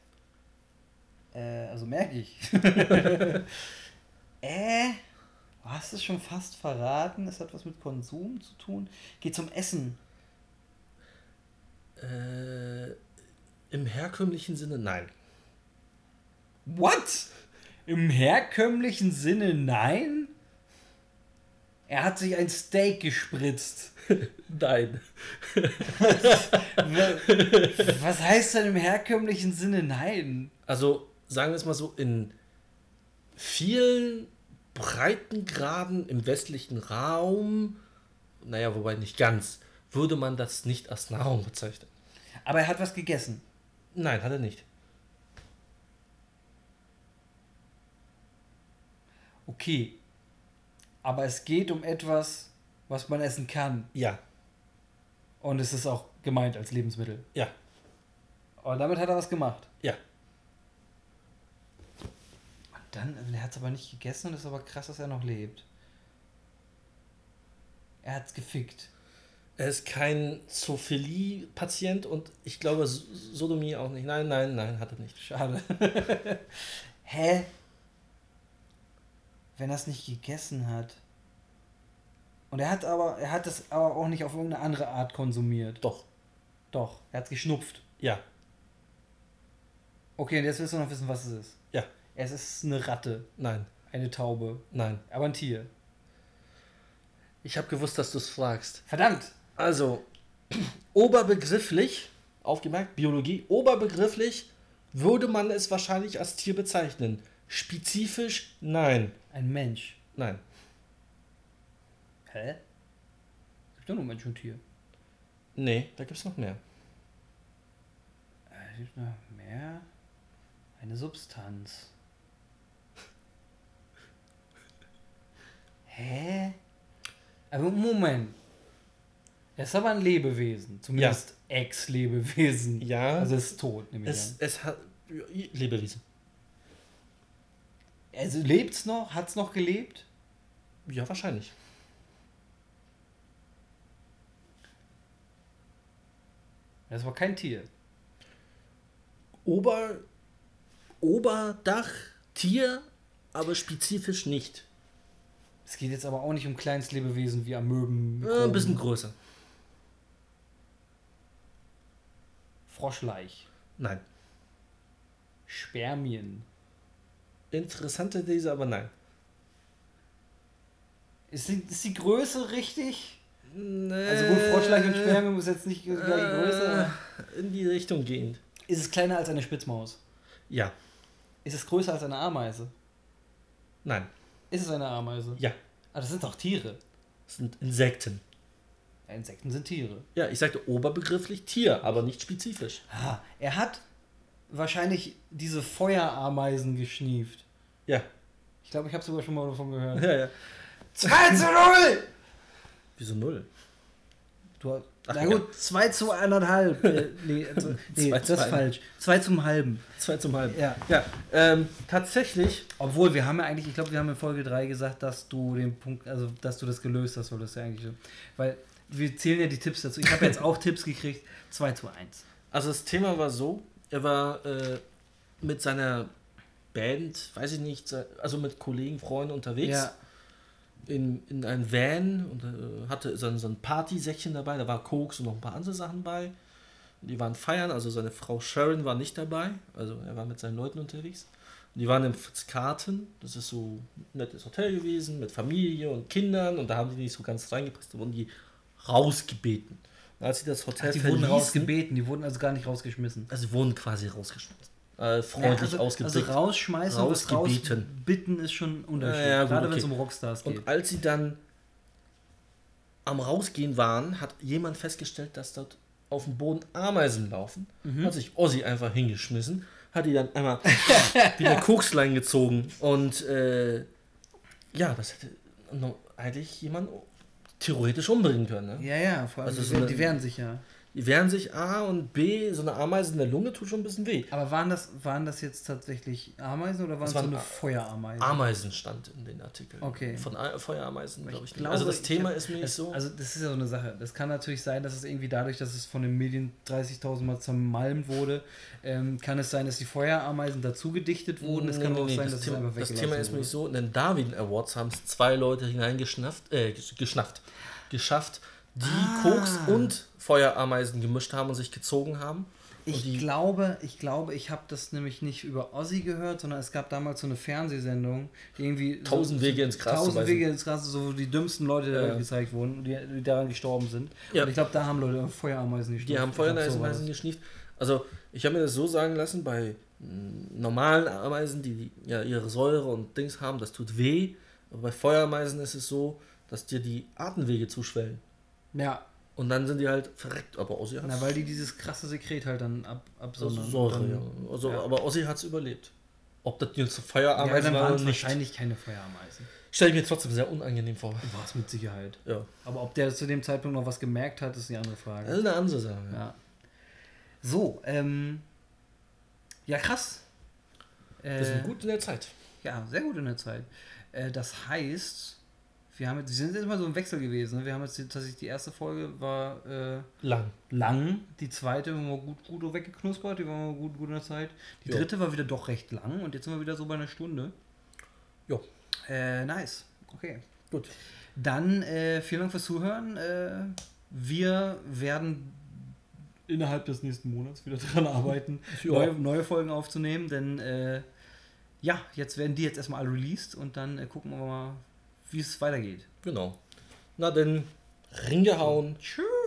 Äh, also merke ich. äh, du hast es schon fast verraten. Es hat was mit Konsum zu tun. Geht zum Essen. Äh, Im herkömmlichen Sinne nein. What? Im herkömmlichen Sinne nein? Er hat sich ein Steak gespritzt. Nein. Wa- Was heißt denn im herkömmlichen Sinne nein? Also sagen wir es mal so, in vielen Breitengraden im westlichen Raum, naja, wobei nicht ganz, würde man das nicht als Nahrung bezeichnen. Aber er hat was gegessen. Nein, hat er nicht. Okay. Aber es geht um etwas, was man essen kann. Ja, Und es ist auch gemeint als Lebensmittel. ja, Und damit hat er was gemacht. ja. Und dann, er hat es aber nicht gegessen und es ist aber krass, dass er noch lebt. Er hat's gefickt. Er ist kein Zoophilie-Patient und ich glaube Sodomie auch nicht. Nein, nein, nein, hat er nicht. Schade. Hä? Wenn er es nicht gegessen hat. Und er hat aber, er hat es aber auch nicht auf irgendeine andere Art konsumiert. Doch, Doch, er hat es geschnupft. ja, Okay, und jetzt willst du noch wissen, was es ist. ja, Es ist eine Ratte, nein, eine Taube, nein. aber ein Tier. Ich habe gewusst, dass du es fragst. Verdammt! Also, oberbegrifflich, aufgemerkt, Biologie, oberbegrifflich würde man es wahrscheinlich als Tier bezeichnen. Spezifisch, nein. Ein Mensch. Nein. Hä? Gibt doch nur Mensch und Tier. Nee, da gibt es noch mehr. Äh, gibt noch mehr? Eine Substanz. Hä? Aber Moment. Er ist aber ein Lebewesen. Zumindest Ex-Lebewesen. Ja, Also es ist tot, nehme ich es, an. es hat. Lebewesen. Also lebt's noch? Hat's noch gelebt? Ja, wahrscheinlich. Das war kein Tier. Ober. Oberdach, Tier, aber spezifisch nicht. Es geht jetzt aber auch nicht um Kleinstlebewesen wie Amöben. Äh, ein bisschen größer. Froschleich. Nein. Spermien. Interessante These, aber nein. Ist die, ist die Größe richtig? Nee. Also gut, Froschleich und Spermium ist jetzt nicht die gleiche Größe. Äh, in die Richtung gehend. Ist es kleiner als eine Spitzmaus? Ja. Ist es größer als eine Ameise? Nein. Ist es eine Ameise? Ja. Ah, das sind doch Tiere. Das sind Insekten. Ja, Insekten sind Tiere. Ja, ich sagte oberbegrifflich Tier, aber nicht spezifisch. Ah, er hat wahrscheinlich diese Feuerameisen geschnieft. Ja. Ich glaube, ich habe sogar schon mal davon gehört. Ja, ja. 2 zu 0! Wieso null? Du, hast- Ach, na ja. gut, 2 zu 1,5. Äh, nee, also, nee Zwei das ist falsch. 2 zum halben. Zwei zum halben. Ja. Ja, ähm, tatsächlich. Obwohl, wir haben ja eigentlich, ich glaube, wir haben in Folge 3 gesagt, dass du den Punkt, also dass du das gelöst hast, weil das ja eigentlich so. Weil wir zählen ja die Tipps dazu. Ich habe jetzt auch Tipps gekriegt. 2 zu 1. Also das Thema war so, er war äh, mit seiner Band, weiß ich nicht, also mit Kollegen, Freunden unterwegs Ja. in, in einem Van und äh, hatte so ein, so ein Partysäckchen dabei, da war Koks und noch ein paar andere Sachen bei. Die waren feiern, also seine Frau Sharon war nicht dabei, also er war mit seinen Leuten unterwegs. Die waren im Fitzcarton, das ist so ein nettes Hotel gewesen, mit Familie und Kindern und da haben die nicht so ganz reingepasst, da wurden die rausgebeten. Als sie das Hotel Ach, die wurden verließen, rausgebeten, die wurden also gar nicht rausgeschmissen. also sie wurden quasi rausgeschmissen. Äh, freundlich also, ausgedrückt. Also rausschmeißen Rausgebeten. rausbitten ist schon ein Unterschied. Ja, ja, Gerade wenn okay. es um Rockstars geht. und als sie dann am Rausgehen waren, hat jemand festgestellt, dass dort auf dem Boden Ameisen laufen. Mhm. Hat sich Ossi einfach hingeschmissen, hat die dann einmal wieder Kokslein gezogen und äh, ja, das hätte eigentlich jemand theoretisch umbringen können. Ne? ja, ja, vor allem, Also die, so eine- die wehren sich ja. Die wehren sich A und B, so eine Ameise in der Lunge tut schon ein bisschen weh. Aber waren das, waren das jetzt tatsächlich Ameisen oder waren es Das so waren eine A- Feuerameisen? Ameisen stand in den Artikeln. Okay. Von A Feuerameisen, glaube ich. nicht. glaube, also das Thema hab- ist mir nicht so. Also das ist ja so eine Sache. Das kann natürlich sein, dass es irgendwie dadurch, dass es von den Medien 30.000 Mal zermalmt wurde, ähm, kann es sein, dass die Feuerameisen dazu gedichtet wurden. Es kann Nee, auch nee, sein, das dass Thema, es einfach das weggelassen Thema ist wurde. nämlich so, in den Darwin Awards haben es zwei Leute hineingeschnappt, äh, gesch- geschnappt, geschafft, die Ah. Koks und Feuerameisen gemischt haben und sich gezogen haben. Ich glaube, ich glaube, ich habe das nämlich nicht über Ossi gehört, sondern es gab damals so eine Fernsehsendung, die irgendwie Tausend so, Wege ins Gras Tausend. Wege ins Gras, so wo die dümmsten Leute Ja. Gezeigt wurden, die, die daran gestorben sind. Ja. Und ich glaube, da haben Leute Feuerameisen gestorben. die haben Feuerameisen geschnieft. Also ich habe mir das so sagen lassen, bei mm, normalen Ameisen, die die ja ihre Säure und Dings haben, das tut weh. Aber bei Feuerameisen ist es so, dass dir die Atemwege zuschwellen. Ja, Und dann sind die halt verreckt. Aber Ossi hat na, weil die dieses krasse Sekret halt dann ab, absondern. Säure, Und ja. dann, Also, ja. Aber Ossi hat es überlebt. Ob das jetzt ja, Feuerameisen dann war waren oder nicht, wahrscheinlich keine Feuerameisen. stelle ich mir trotzdem sehr unangenehm vor. War es mit Sicherheit. Ja. Aber ob der zu dem Zeitpunkt noch was gemerkt hat, ist die andere Frage. Das ist eine andere Sache. Ja. Ja. So, ähm. Ja, krass. Wir Äh, sind gut in der Zeit. Ja, sehr gut in der Zeit. Äh, das heißt, wir haben jetzt, die sind jetzt mal so im Wechsel gewesen. Ne? Wir haben jetzt tatsächlich die erste Folge war äh, Lang. lang, die zweite war gut, gut weggeknuspert, die war mal gut, gut in der Zeit. Die Ja. dritte war wieder doch recht lang und jetzt sind wir wieder so bei einer Stunde. Ja. Äh, nice. Okay. Gut. Dann äh, vielen Dank fürs Zuhören. Äh, wir werden innerhalb des nächsten Monats wieder daran arbeiten, Ja. neue, neue Folgen aufzunehmen, denn äh, ja, jetzt werden die jetzt erstmal alle released und dann äh, gucken wir mal, wie es weitergeht. Genau. Na denn, ringehauen. Tschüss.